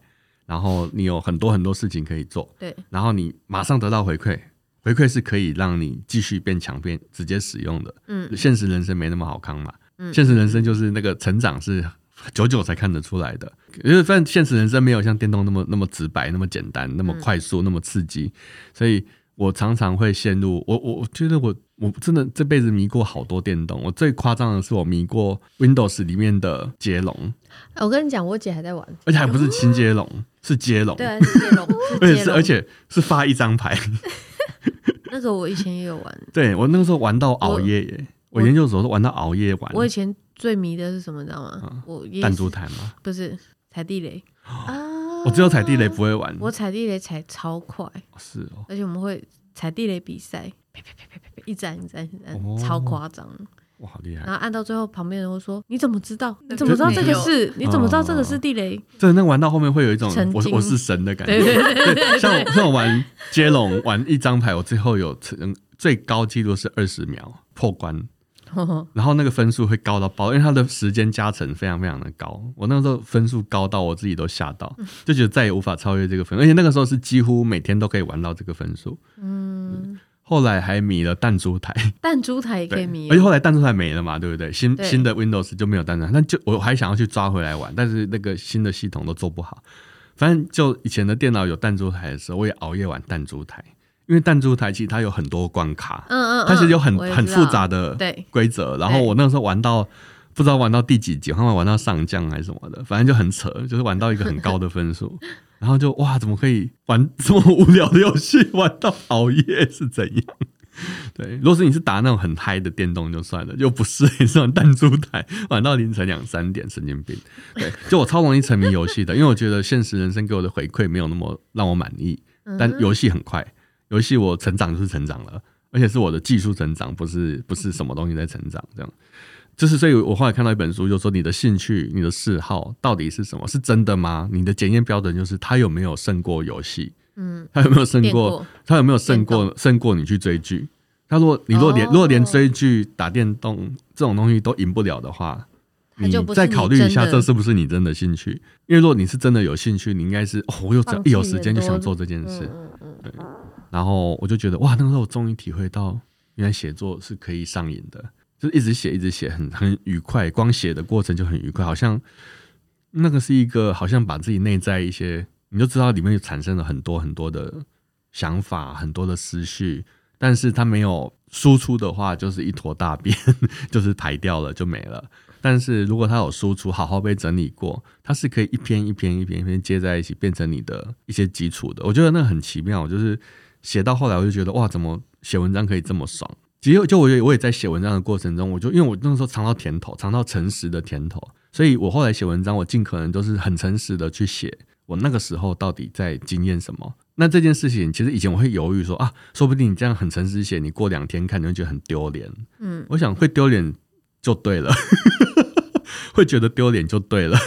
Speaker 2: 然后你有很多很多事情可以做，对，然后你马上得到回馈。回馈是可以让你继续变强、变直接使用的。嗯，现实人生没那么好康嘛。嗯，现实人生就是那个成长是久久才看得出来的。因为反正现实人生没有像电动那么那么直白、那么简单、那么快速、那么刺激，所以我常常会陷入我我我觉得我我真的这辈子迷过好多电动。我最夸张的是我迷过 Windows 里面的接龙。
Speaker 1: 我跟你讲，我姐还在玩，
Speaker 2: 而且还不是轻接龙，是接龙。
Speaker 1: 对，是接龙，*laughs*
Speaker 2: 而且是而且是发一张牌。*laughs*
Speaker 1: 那个我以前也有玩，*laughs*
Speaker 2: 对我那个时候玩到熬夜耶，我，我研究所都玩到熬夜玩。
Speaker 1: 我以前最迷的是什么，你知道吗？
Speaker 2: 弹珠台吗？
Speaker 1: 不是踩地雷啊！
Speaker 2: 我只有踩地雷不会玩，
Speaker 1: 我踩地雷踩超快，
Speaker 2: 是哦。
Speaker 1: 而且我们会踩地雷比赛，啪啪啪啪啪啪，一站一站一站，哦、超夸张。
Speaker 2: 哇，好厉害！
Speaker 1: 然后按到最后，旁边人会说：“你怎么知道？你怎么知道这个是？你怎么知道这个是地雷？”
Speaker 2: 真的，那玩到后面会有一种我我是神的感觉。对对对对，像我像我玩接龙，玩一张牌，我最后有成最高纪录是二十秒破关，*laughs* 然后那个分数会高到爆，因为它的时间加成非常非常的高。我那个时候分数高到我自己都吓到，就觉得再也无法超越这个分，而且那个时候是几乎每天都可以玩到这个分数。嗯。后来还迷了弹珠台，
Speaker 1: 弹珠台也可以迷，
Speaker 2: 而且后来弹珠台没了嘛，对不对？新新的 Windows 就没有弹珠台，那就我还想要去抓回来玩，但是那个新的系统都做不好。反正就以前的电脑有弹珠台的时候，我也熬夜玩弹珠台，因为弹珠台其实它有很多关卡，嗯嗯，它是有很很复杂的规则。然后我那个时候玩到不知道玩到第几级，好像玩到上将还是什么的，反正就很扯，就是玩到一个很高的分数。*laughs* 然后就哇，怎么可以玩 *laughs* 这么无聊的游戏，玩到熬夜是怎样？*laughs* 对，如果是你是打那种很嗨的电动就算了，又不是你是玩弹珠台，玩到凌晨两三点，神经病。*laughs* 对，就我超容易沉迷游戏的，因为我觉得现实人生给我的回馈没有那么让我满意，但游戏很快，游戏我成长就是成长了，而且是我的技术成长，不是不是什么东西在成长这样。就是，所以我后来看到一本书，就说你的兴趣、你的嗜好到底是什么？是真的吗？你的检验标准就是他有没有胜过游戏？嗯，他有没有胜过？他有没有胜过胜过你去追剧？他说你如果连、哦、如果连追剧、打电动这种东西都赢不了的话，你再考虑一下，这是不是你真的兴趣？因为如果你是真的有兴趣，你应该是哦，我有一有时间就想做这件事。对，然后我就觉得哇，那个时候我终于体会到，原来写作是可以上瘾的。就一直写一直写，很很愉快，光写的过程就很愉快，好像那个是一个好像把自己内在一些，你就知道里面产生了很多很多的想法，很多的思绪，但是它没有输出的话，就是一坨大便，*laughs* 就是排掉了就没了。但是如果它有输出，好好被整理过，它是可以一篇一篇一篇一篇接在一起，变成你的一些基础的。我觉得那很奇妙，就是写到后来，我就觉得哇，怎么写文章可以这么爽？其实就我也我也在写文章的过程中，我就因为我那时候尝到甜头，尝到诚实的甜头，所以我后来写文章，我尽可能都是很诚实的去写我那个时候到底在经验什么。那这件事情，其实以前我会犹豫说啊，说不定你这样很诚实写，你过两天看你会觉得很丢脸。嗯，我想会丢脸就对了。*laughs* 会觉得丢脸就对了，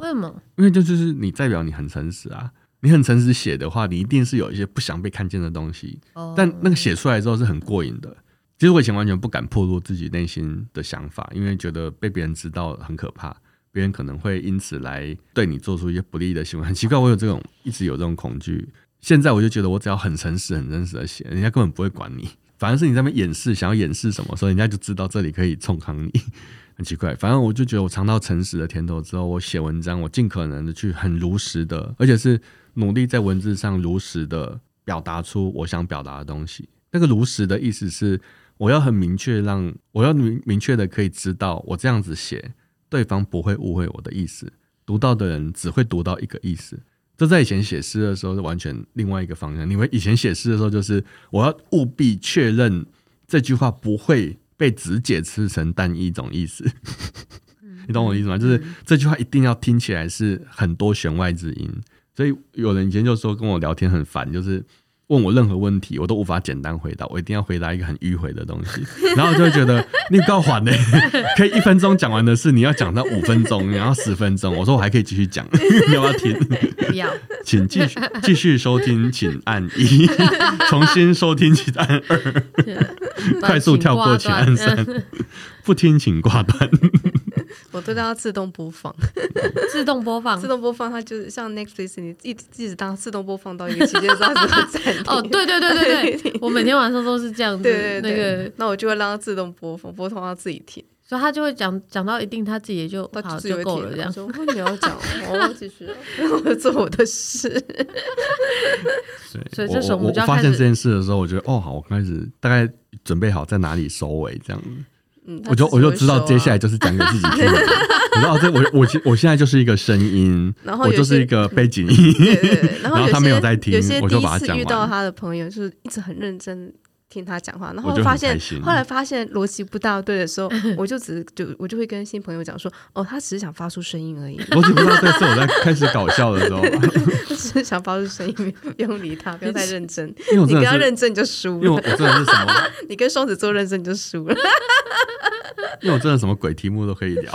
Speaker 1: 为什么？
Speaker 2: 因为这就是你代表你很诚实啊，你很诚实写的话，你一定是有一些不想被看见的东西。哦但那个写出来之后是很过瘾的。其实我以前完全不敢暴露自己内心的想法，因为觉得被别人知道很可怕，别人可能会因此来对你做出一些不利的行为。很奇怪，我有这种一直有这种恐惧。现在我就觉得，我只要很诚实、很真实的写，人家根本不会管你。反而是你在那边掩饰，想要掩饰什么，所以人家就知道这里可以冲康你。很奇怪，反正我就觉得我尝到诚实的甜头之后，我写文章，我尽可能的去很如实的，而且是努力在文字上如实的表达出我想表达的东西。那个如实的意思是，我要很明确，让我要明明确的可以知道，我这样子写，对方不会误会我的意思，读到的人只会读到一个意思。这在以前写诗的时候是完全另外一个方向。因为以前写诗的时候，就是我要务必确认这句话不会。被只解释成单一种意思，*laughs* 你懂我的意思吗？就是这句话一定要听起来是很多弦外之音，所以有人以前就说跟我聊天很烦，就是。问我任何问题，我都无法简单回答，我一定要回答一个很迂回的东西，*laughs* 然后就会觉得你够缓呢，*laughs* 可以一分钟讲完的事，你要讲到五分钟，然后十分钟，我说我还可以继续讲，*laughs* 你要不要听？
Speaker 1: 不要，
Speaker 2: 请继续继续收听，请按一，重新收听请按二，快速跳过请按三，不听请挂断。
Speaker 3: 我都让它 *laughs* 自动播放，
Speaker 1: 自动播放，
Speaker 3: 自动播放，它就是像 Netflix，你一直一直当自动播放到一个期间之后，它就会暂停。
Speaker 1: 哦，对对对对对，我每天晚上都是这样子。对对对，那个，
Speaker 3: 那我就会让它自动播放，播放到自己听，
Speaker 1: 所以他就会讲讲到一定，他自己也就好就够了。这样说，你要讲，*laughs* 我继续，我做我的事。*laughs* 所以这时候我们就要
Speaker 2: 发现这件事的时候，我觉得哦，好，我开始大概准备好在哪里收尾这样。
Speaker 3: 嗯，
Speaker 2: 我就我就知道接下来就是讲给自己听的。你知道这我我我现在就是一个声音，*laughs* 然后我就是一个背景音，
Speaker 3: 对对对，*laughs* 然后
Speaker 2: 他没有在听，我就把他讲完。
Speaker 3: 遇到他的朋友就是一直很认真听他讲话，然后发现后来发现逻辑不大对的时候，我就只就 *laughs* 我就会跟新朋友讲说，哦，他只是想发出声音而已。
Speaker 2: 逻辑不大对是我在开始搞笑的时候，*laughs*
Speaker 3: 只是想发出声音，不用理他，*laughs* 不要太认真。你不要认真你就输了。
Speaker 2: 因为我真的是什么？
Speaker 3: 你跟双子座认真你就输了。
Speaker 2: 因为我真的什么鬼题目都可以聊，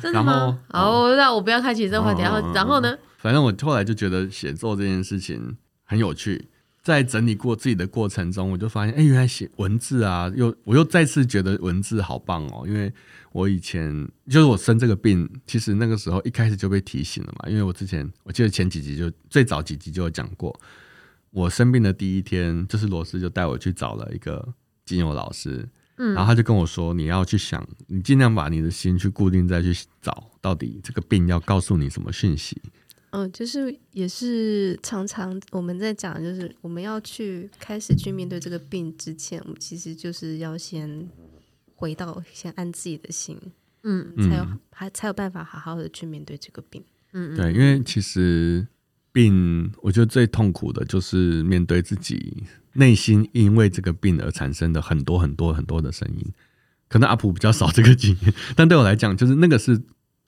Speaker 1: 真的吗？好，那我不要开启这个话题。然后，然后呢？
Speaker 2: 反正我后来就觉得写作这件事情很有趣，在整理过自己的过程中，我就发现，哎，原来写文字啊，又我又再次觉得文字好棒哦。因为我以前就是我生这个病，其实那个时候一开始就被提醒了嘛。因为我之前我记得前几集就最早几集就有讲过，我生病的第一天，就是罗斯就带我去找了一个精油老师。然后他就跟我说：“你要去想，你尽量把你的心去固定，再去找到底这个病要告诉你什么讯息。”
Speaker 3: 嗯，就是也是常常我们在讲，就是我们要去开始去面对这个病之前，我们其实就是要先回到先安自己的心，嗯，才有还才有办法好好的去面对这个病。嗯，
Speaker 2: 对，因为其实病，我觉得最痛苦的就是面对自己。内心因为这个病而产生的很多很多很多的声音，可能阿普比较少这个经验，但对我来讲，就是那个是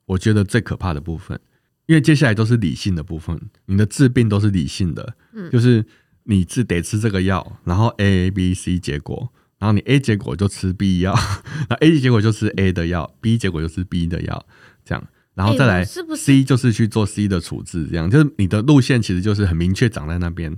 Speaker 2: 我觉得最可怕的部分，因为接下来都是理性的部分，你的治病都是理性的，嗯就是你治得吃这个药，然后 A、B、C 结果，然后你 A 结果就吃 B 药，*laughs* 那 A 结果就吃 A 的药，B 结果就吃 B 的药，这样，然后再来 C 就是去做 C 的处置，这样就是你的路线其实就是很明确长在那边。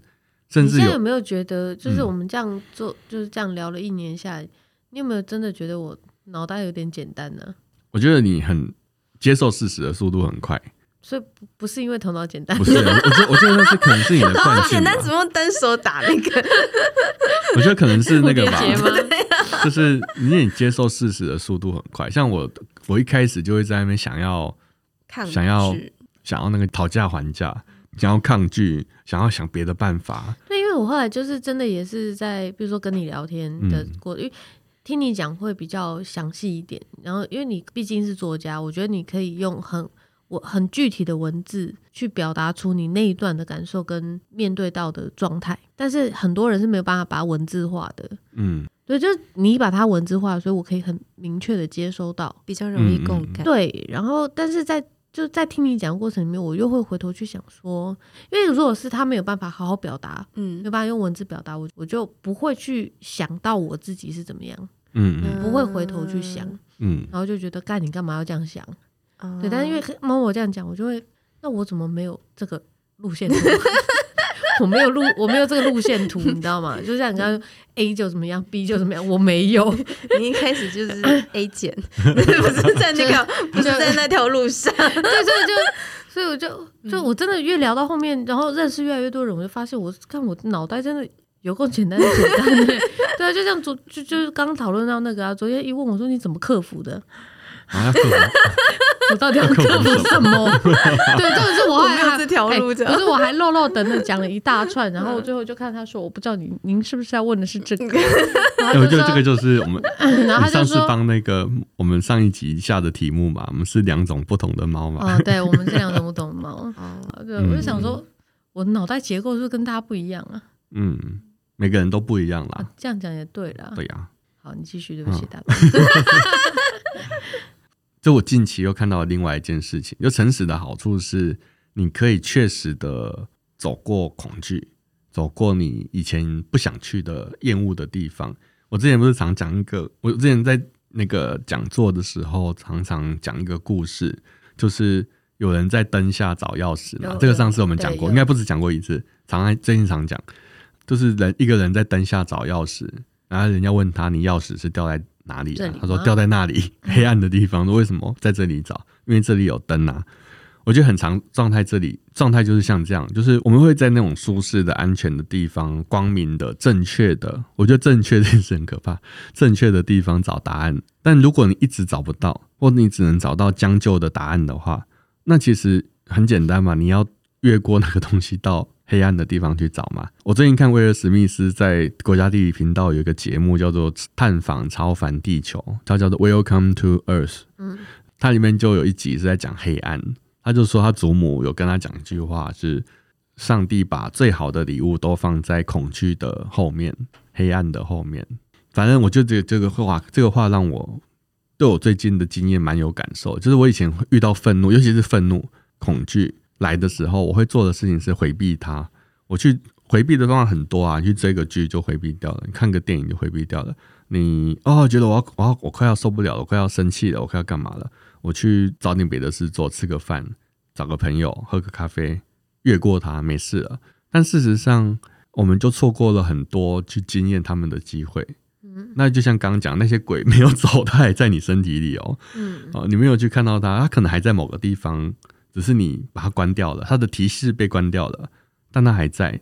Speaker 2: 甚至有，
Speaker 1: 没有觉得，就是我们这样做，嗯、就是这样聊了一年下来，你有没有真的觉得我脑袋有点简单呢？
Speaker 2: 我觉得你很接受事实的速度很快，
Speaker 1: 所以不不是因为头脑简单，
Speaker 2: 不是，我觉得我觉得那是可能是你的 *laughs* 惯性。
Speaker 3: 简单怎么用单手打那个？*laughs*
Speaker 2: 我觉得可能是那个吧，*laughs* 就是因为你接受事实的速度很快。像我，我一开始就会在那边想要，想要，想要那个讨价还价，想要抗拒，想要想别的办法。
Speaker 1: 对，因为我后来就是真的也是在，比如说跟你聊天的过，嗯、因为听你讲会比较详细一点。然后，因为你毕竟是作家，我觉得你可以用很。我很具体的文字去表达出你那一段的感受跟面对到的状态，但是很多人是没有办法把它文字化的，
Speaker 2: 嗯，
Speaker 1: 对，就是你把它文字化，所以我可以很明确的接收到，
Speaker 3: 比较容易共感。
Speaker 1: 对，然后但是在就在听你讲的过程里面，我又会回头去想说，因为如果是他没有办法好好表达，嗯，没有办法用文字表达，我我就不会去想到我自己是怎么样，
Speaker 2: 嗯嗯，
Speaker 1: 不会回头去想，嗯，然后就觉得干你干嘛要这样想？对，但是因为猫我这样讲，我就会，那我怎么没有这个路线图？*laughs* 我没有路，我没有这个路线图，你知道吗？就像你刚刚 A 就怎么样，B 就怎么样，我没有。*laughs*
Speaker 3: 你一开始就是 A 减，*laughs* 不是在那个，不是在那条路上。对，所
Speaker 1: 以就，所以我就，就我真的越聊到后面，然后认识越来越多人，我就发现我看我脑袋真的有够简单的简单的。对啊，就像昨就就是刚刚讨论到那个啊，昨天一问我说你怎么克服的？
Speaker 2: 啊，*laughs*
Speaker 1: 我到底要克服什么？对，就是我 *laughs* 还有
Speaker 3: 这条路，
Speaker 1: 可是我还漏漏等等讲了一大串，然后最后就看他说，我不知道你您是不是要问的是这个？
Speaker 2: 我觉得这个就是我们，*laughs* 然后他就上次帮那个我们上一集下的题目嘛，我们是两种不同的猫嘛。
Speaker 1: 啊，对，我们是两种不同的猫。对，我就想说，我脑袋结构是不是跟大家不一样啊？
Speaker 2: 嗯，每个人都不一样啦。
Speaker 1: 这样讲也对啦。
Speaker 2: 对呀。
Speaker 1: 好，你继续，对不起，大哥。
Speaker 2: 就我近期又看到另外一件事情，就诚实的好处是，你可以确实的走过恐惧，走过你以前不想去的厌恶的地方。我之前不是常讲一个，我之前在那个讲座的时候，常常讲一个故事，就是有人在灯下找钥匙嘛。这个上次我们讲过，应该不止讲过一次，常常最近常讲，就是人一个人在灯下找钥匙，然后人家问他，你钥匙是掉在哪里、啊？他说掉在那里黑暗的地方。说为什么在这里找？因为这里有灯啊。我觉得很长状态，这里状态就是像这样，就是我们会在那种舒适的、安全的地方、光明的、正确的。我觉得正确这件事很可怕。正确的地方找答案，但如果你一直找不到，或你只能找到将就的答案的话，那其实很简单嘛，你要越过那个东西到。黑暗的地方去找嘛。我最近看威尔史密斯在国家地理频道有一个节目叫做《探访超凡地球》，它叫做 Welcome to Earth。嗯，它里面就有一集是在讲黑暗。他就说他祖母有跟他讲一句话，是上帝把最好的礼物都放在恐惧的后面，黑暗的后面。反正我就觉得这个话，这个话让我对我最近的经验蛮有感受。就是我以前遇到愤怒，尤其是愤怒、恐惧。来的时候，我会做的事情是回避它。我去回避的方法很多啊，你去追个剧就回避掉了，你看个电影就回避掉了。你哦，觉得我要我要我快要受不了了，我快要生气了，我快要干嘛了？我去找点别的事做，吃个饭，找个朋友喝个咖啡，越过它没事了。但事实上，我们就错过了很多去经验他们的机会。嗯，那就像刚刚讲，那些鬼没有走，他还在你身体里哦。嗯，哦，你没有去看到他，他可能还在某个地方。只是你把它关掉了，它的提示被关掉了，但它还在。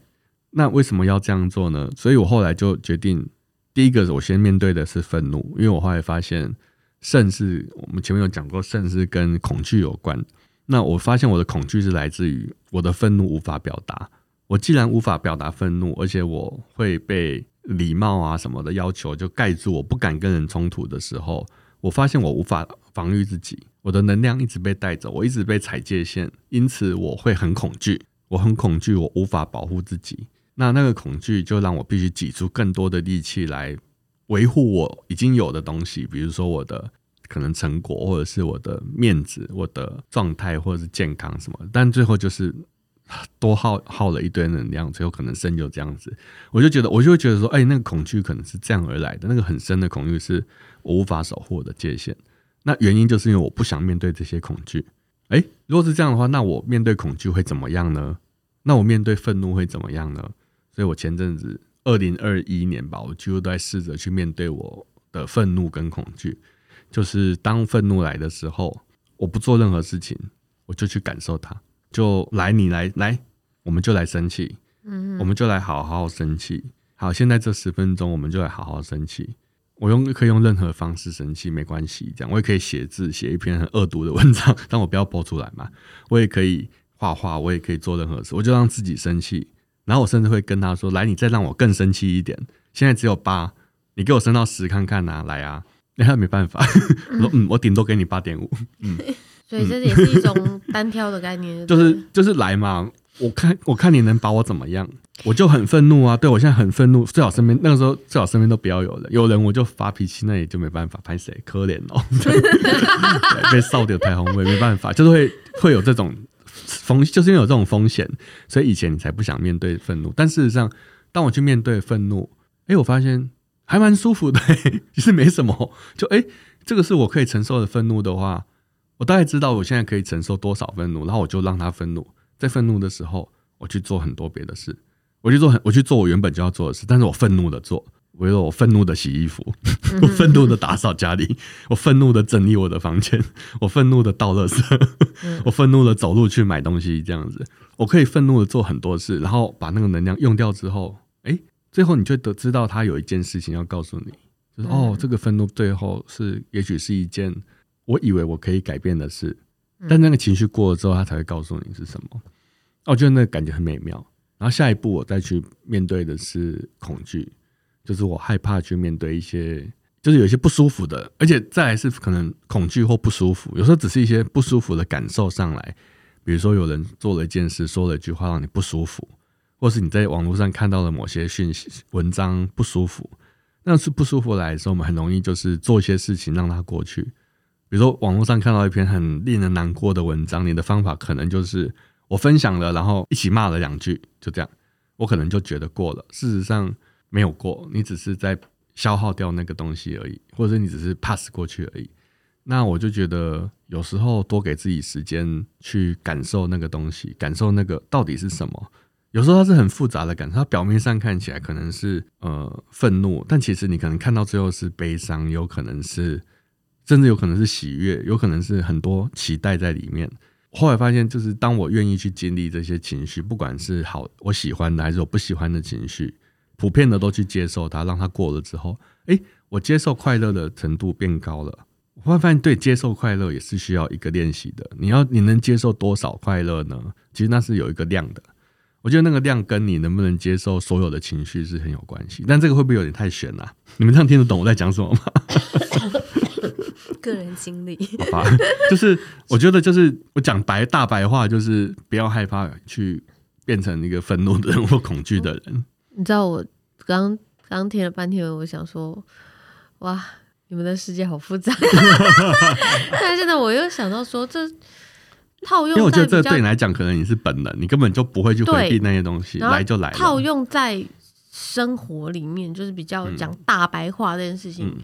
Speaker 2: 那为什么要这样做呢？所以我后来就决定，第一个我先面对的是愤怒，因为我后来发现肾是我们前面有讲过，肾是跟恐惧有关。那我发现我的恐惧是来自于我的愤怒无法表达。我既然无法表达愤怒，而且我会被礼貌啊什么的要求就盖住，我不敢跟人冲突的时候，我发现我无法防御自己。我的能量一直被带走，我一直被踩界限，因此我会很恐惧，我很恐惧，我无法保护自己。那那个恐惧就让我必须挤出更多的力气来维护我已经有的东西，比如说我的可能成果，或者是我的面子、我的状态，或者是健康什么。但最后就是 *laughs* 多耗耗了一堆能量，最后可能生就这样子。我就觉得，我就会觉得说，哎、那个恐惧可能是这样而来的，那个很深的恐惧是我无法守护的界限。那原因就是因为我不想面对这些恐惧。哎，如果是这样的话，那我面对恐惧会怎么样呢？那我面对愤怒会怎么样呢？所以我前阵子二零二一年吧，我几乎都在试着去面对我的愤怒跟恐惧。就是当愤怒来的时候，我不做任何事情，我就去感受它，就来你来来，我们就来生气，嗯，我们就来好好生气。好，现在这十分钟，我们就来好好生气。我用可以用任何方式生气，没关系。这样我也可以写字，写一篇很恶毒的文章，*laughs* 但我不要播出来嘛。我也可以画画，我也可以做任何事，我就让自己生气。然后我甚至会跟他说：“来，你再让我更生气一点。现在只有八，你给我升到十看看呐，来啊！” *laughs* 那他没办法，我 *laughs* 说：“嗯，我顶多给你八点五。”嗯，
Speaker 1: 所以这也是一种单挑的概念，
Speaker 2: 就是就是来嘛。我看我看你能把我怎么样？我就很愤怒啊！对，我现在很愤怒，最好身边那个时候最好身边都不要有人，有人我就发脾气，那也就没办法，拍谁可怜哦，*laughs* 被扫掉台红位没办法，就是会会有这种风，就是因为有这种风险，所以以前你才不想面对愤怒。但事实上，当我去面对愤怒，哎、我发现还蛮舒服的，*laughs* 其实没什么。就哎、这个是我可以承受的愤怒的话，我大概知道我现在可以承受多少愤怒，然后我就让他愤怒。在愤怒的时候，我去做很多别的事。我去做很，我去做我原本就要做的事，但是我愤怒的做，比如说我愤怒的洗衣服，*laughs* 我愤怒的打扫家里，我愤怒的整理我的房间，我愤怒的倒垃圾，我愤怒的走路去买东西，这样子，我可以愤怒的做很多事，然后把那个能量用掉之后，哎，最后你就得知道他有一件事情要告诉你，就是哦，这个愤怒最后是，也许是一件我以为我可以改变的事，但那个情绪过了之后，他才会告诉你是什么。我觉得那感觉很美妙。然后下一步我再去面对的是恐惧，就是我害怕去面对一些，就是有一些不舒服的，而且再来是可能恐惧或不舒服，有时候只是一些不舒服的感受上来，比如说有人做了一件事，说了一句话让你不舒服，或是你在网络上看到了某些讯息文章不舒服，那是不舒服来的时候，我们很容易就是做一些事情让它过去。比如说网络上看到一篇很令人难过的文章，你的方法可能就是。我分享了，然后一起骂了两句，就这样，我可能就觉得过了。事实上没有过，你只是在消耗掉那个东西而已，或者你只是 pass 过去而已。那我就觉得有时候多给自己时间去感受那个东西，感受那个到底是什么。有时候它是很复杂的感受，它表面上看起来可能是呃愤怒，但其实你可能看到最后是悲伤，有可能是甚至有可能是喜悦，有可能是很多期待在里面。后来发现，就是当我愿意去经历这些情绪，不管是好我喜欢的还是我不喜欢的情绪，普遍的都去接受它，让它过了之后，诶，我接受快乐的程度变高了。我后来发现，对，接受快乐也是需要一个练习的。你要你能接受多少快乐呢？其实那是有一个量的。我觉得那个量跟你能不能接受所有的情绪是很有关系。但这个会不会有点太玄了？你们这样听得懂我在讲什么吗？*laughs*
Speaker 3: 个人经历，
Speaker 2: 好吧，就是我觉得，就是我讲白大白话，就是不要害怕去变成一个愤怒的人或恐惧的人。
Speaker 1: 你知道，我刚刚听了半天，我想说，哇，你们的世界好复杂。*laughs* 但是现在我又想到说，这套用，因为
Speaker 2: 我觉得这对你来讲，可能你是本能，你根本就不会去回避那些东西，来就来。
Speaker 1: 套用在生活里面，就是比较讲大白话这件事情，嗯、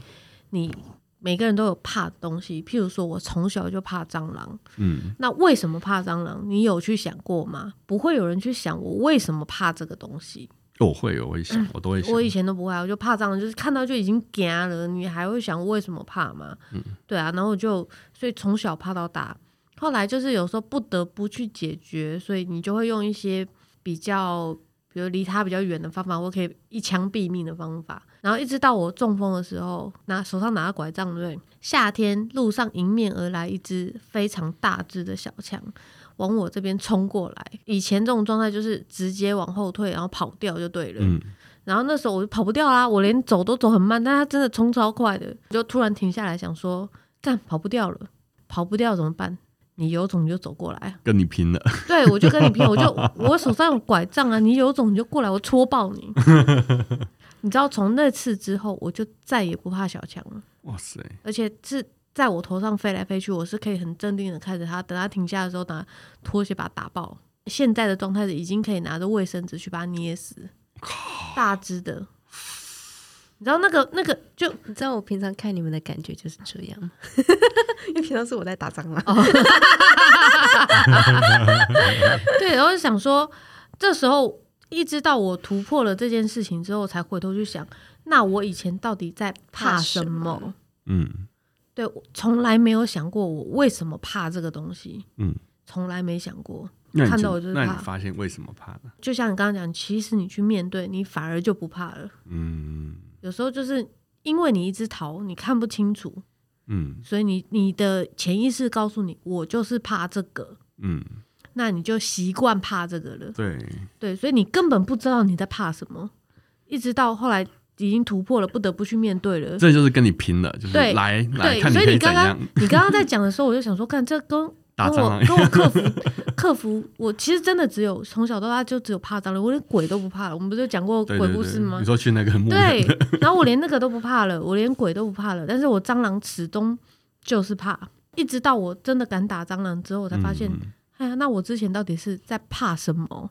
Speaker 1: 你。每个人都有怕的东西，譬如说，我从小就怕蟑螂。嗯，那为什么怕蟑螂？你有去想过吗？不会有人去想我为什么怕这个东西。
Speaker 2: 我会，我会想，我都会想。
Speaker 1: 我以前都不会，我就怕蟑螂，就是看到就已经惊了。你还会想为什么怕吗？嗯，对啊，然后我就所以从小怕到大，后来就是有时候不得不去解决，所以你就会用一些比较。比如离他比较远的方法，我可以一枪毙命的方法，然后一直到我中风的时候，拿手上拿着拐杖，对，夏天路上迎面而来一只非常大只的小强，往我这边冲过来。以前这种状态就是直接往后退，然后跑掉就对了。嗯，然后那时候我就跑不掉啦，我连走都走很慢，但他真的冲超快的，就突然停下来想说，干，跑不掉了，跑不掉怎么办？你有种你就走过来，
Speaker 2: 跟你拼了。*laughs*
Speaker 1: 对，我就跟你拼，我就我手上有拐杖啊，你有种你就过来，我戳爆你。*laughs* 你知道，从那次之后，我就再也不怕小强了。哇塞！而且是在我头上飞来飞去，我是可以很镇定的看着他，等他停下的时候，拿拖鞋把他打爆。现在的状态是已经可以拿着卫生纸去把他捏死，大只的。你知道那个那个就
Speaker 3: 你知道我平常看你们的感觉就是这样，*laughs* 因为平常是我在打蟑螂。*laughs*
Speaker 1: 对，然后想说，这时候一直到我突破了这件事情之后，才回头去想，那我以前到底在怕什么？嗯，对，从来没有想过我为什么怕这个东西。嗯，从来没想
Speaker 2: 过。
Speaker 1: 看到我就是怕。
Speaker 2: 那你发现为什么怕呢？
Speaker 1: 就像你刚刚讲，其实你去面对，你反而就不怕了。
Speaker 2: 嗯，
Speaker 1: 有时候就是因为你一直逃，你看不清楚，
Speaker 2: 嗯，
Speaker 1: 所以你你的潜意识告诉你，我就是怕这个，
Speaker 2: 嗯，
Speaker 1: 那你就习惯怕这个了。
Speaker 2: 对，
Speaker 1: 对，所以你根本不知道你在怕什么，一直到后来已经突破了，不得不去面对了。
Speaker 2: 这就是跟你拼了，就是
Speaker 1: 对
Speaker 2: 来来
Speaker 1: 对，
Speaker 2: 看你
Speaker 1: 所以你
Speaker 2: 刚刚。
Speaker 1: 你刚刚在讲的时候，我就想说，看这跟。*laughs* 跟我跟我克服克服，我其实真的只有从小到大就只有怕蟑螂，我连鬼都不怕了。我们不是讲过鬼故事吗？
Speaker 2: 对对对，你说去那个墓
Speaker 1: 对，*laughs* 然后我连那个都不怕了，我连鬼都不怕了。但是我蟑螂始终就是怕，一直到我真的敢打蟑螂之后，我才发现，嗯、哎呀，那我之前到底是在怕什么？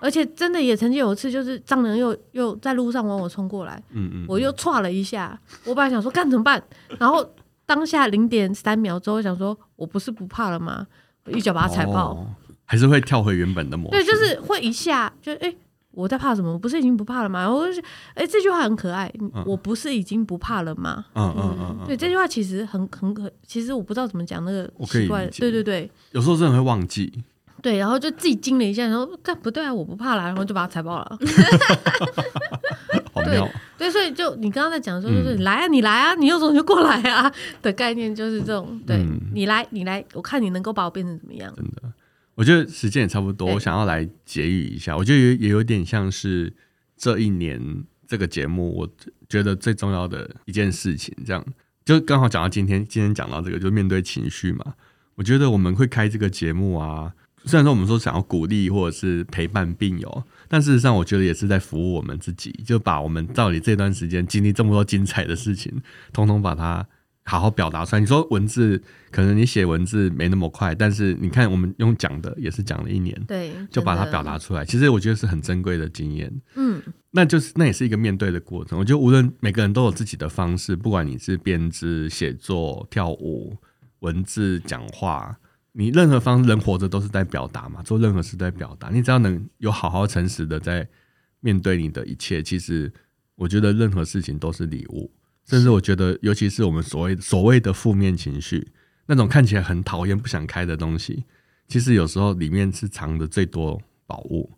Speaker 1: 而且真的也曾经有一次，就是蟑螂又又在路上往我冲过来，嗯嗯，我又歘了一下，我本来想说干怎么办，然后。当下零点三秒之后，想说我不是不怕了吗？我一脚把它踩爆，
Speaker 2: 哦，还是会跳回原本的模式。
Speaker 1: 对，就是会一下，就哎、欸，我在怕什么？我不是已经不怕了吗？我就哎、欸，这句话很可爱，嗯，我不是已经不怕了吗？嗯嗯嗯，嗯，对，这句话其实很很可，其实我不知道怎么讲那个奇怪的，对对对，
Speaker 2: 有时候真的会忘记。
Speaker 1: 对，然后就自己惊了一下，然后干不对啊，我不怕了，然后就把它踩爆了。*laughs* 对对，所以就你刚刚在讲的时候，就是、嗯、来啊，你来啊，你有种就过来啊的概念，就是这种。对、嗯、你来，你来，我看你能够把我变成怎么样。
Speaker 2: 真的，我觉得时间也差不多，我想要来结语一下。我觉得也也有点像是这一年这个节目，我觉得最重要的一件事情，这样就刚好讲到今天，今天讲到这个，就面对情绪嘛。我觉得我们会开这个节目啊。虽然说我们说想要鼓励或者是陪伴病友，但事实上我觉得也是在服务我们自己，就把我们到底这段时间经历这么多精彩的事情，通通把它好好表达出来。你说文字可能你写文字没那么快，但是你看我们用讲的也是讲了一年，
Speaker 1: 对，
Speaker 2: 就把它表达出来。其实我觉得是很珍贵的经验，
Speaker 1: 嗯，
Speaker 2: 那就是那也是一个面对的过程。我觉得无论每个人都有自己的方式，不管你是编织、写作、跳舞、文字、讲话。你任何方人活着都是在表达嘛，做任何事在表达。你只要能有好好诚实的在面对你的一切，其实我觉得任何事情都是礼物。甚至我觉得，尤其是我们所谓所谓的负面情绪，那种看起来很讨厌、不想开的东西，其实有时候里面是藏的最多宝物。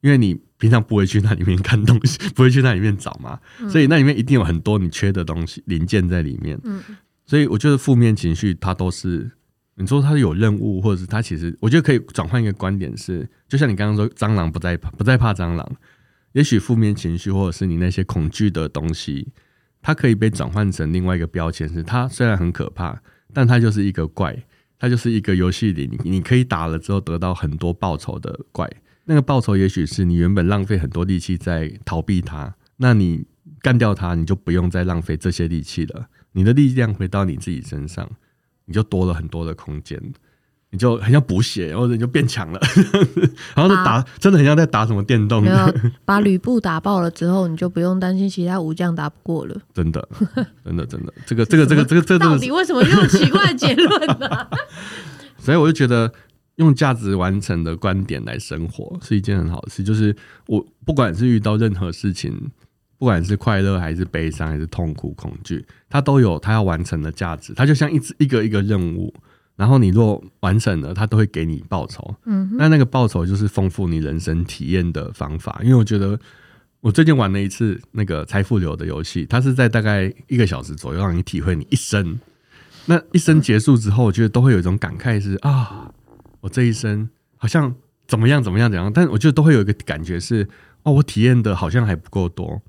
Speaker 2: 因为你平常不会去那里面看东西，*laughs* 不会去那里面找嘛，所以那里面一定有很多你缺的东西零件在里面。所以我觉得负面情绪它都是。你说他有任务，或者是他其实，我觉得可以转换一个观点是，就像你刚刚说，蟑螂不再怕，不再怕蟑螂。也许负面情绪，或者是你那些恐惧的东西，它可以被转换成另外一个标签，是它虽然很可怕，但它就是一个怪，它就是一个游戏里你你可以打了之后得到很多报酬的怪。那个报酬也许是你原本浪费很多力气在逃避它，那你干掉它，你就不用再浪费这些力气了，你的力量回到你自己身上。你就多了很多的空间，你就很像补血，或者你就变强了，然后就打，真的很像在打什么电动。
Speaker 1: 把吕布打爆了之后，你就不用担心其他武将打不过了。
Speaker 2: 真的，真的，真的，这个，这个，这个，这个，这，到
Speaker 1: 底为什么用奇怪的结论呢？*laughs*
Speaker 2: 所以我就觉得，用价值完成的观点来生活是一件很好的事。就是我不管是遇到任何事情。不管是快乐还是悲伤还是痛苦恐惧，它都有它要完成的价值。它就像一只一个一个任务，然后你若完成了，它都会给你报酬。嗯，那那个报酬就是丰富你人生体验的方法。因为我觉得我最近玩了一次那个财富流的游戏，它是在大概一个小时左右让你体会你一生。那一生结束之后，我觉得都会有一种感慨是啊，我这一生好像怎么样怎么样怎样，但我觉得都会有一个感觉是哦，我体验的好像还不够多。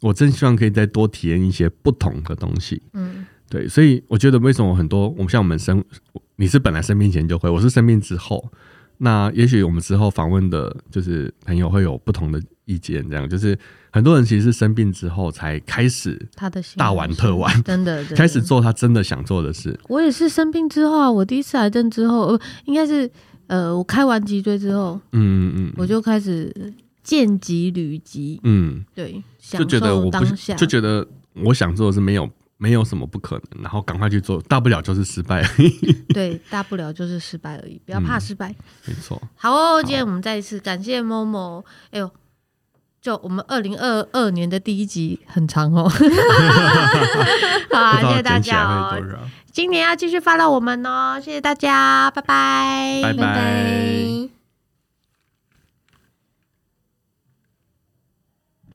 Speaker 2: 我真希望可以再多体验一些不同的东西。嗯，对，所以我觉得为什么很多我们像我们生，你是本来生病前就会，我是生病之后，那也许我们之后访问的就是朋友会有不同的意见，这样就是很多人其实是生病之后才开始他的大玩特玩，
Speaker 1: 真的
Speaker 2: 开始做他真的想做的事。
Speaker 1: 我也是生病之后啊，我第一次癌症之后，呃，应该是呃，我开完脊椎之后，嗯嗯嗯，我就开始。见疾履疾，嗯，对，就觉得我不
Speaker 2: 就觉得我想做的是没有没有什么不可能，然后赶快去做，大不了就是失败而已。*laughs*
Speaker 1: 对，大不了就是失败而已，不要怕失败。
Speaker 2: 嗯、没错。
Speaker 1: 好哦，今天我们再一次感谢 Momo。哎呦，就我们二零二二年的第一集很长哦，*laughs* 好啊，谢谢大家哦，今年要继续 follow 我们哦，谢谢大家，拜拜，
Speaker 2: 拜拜。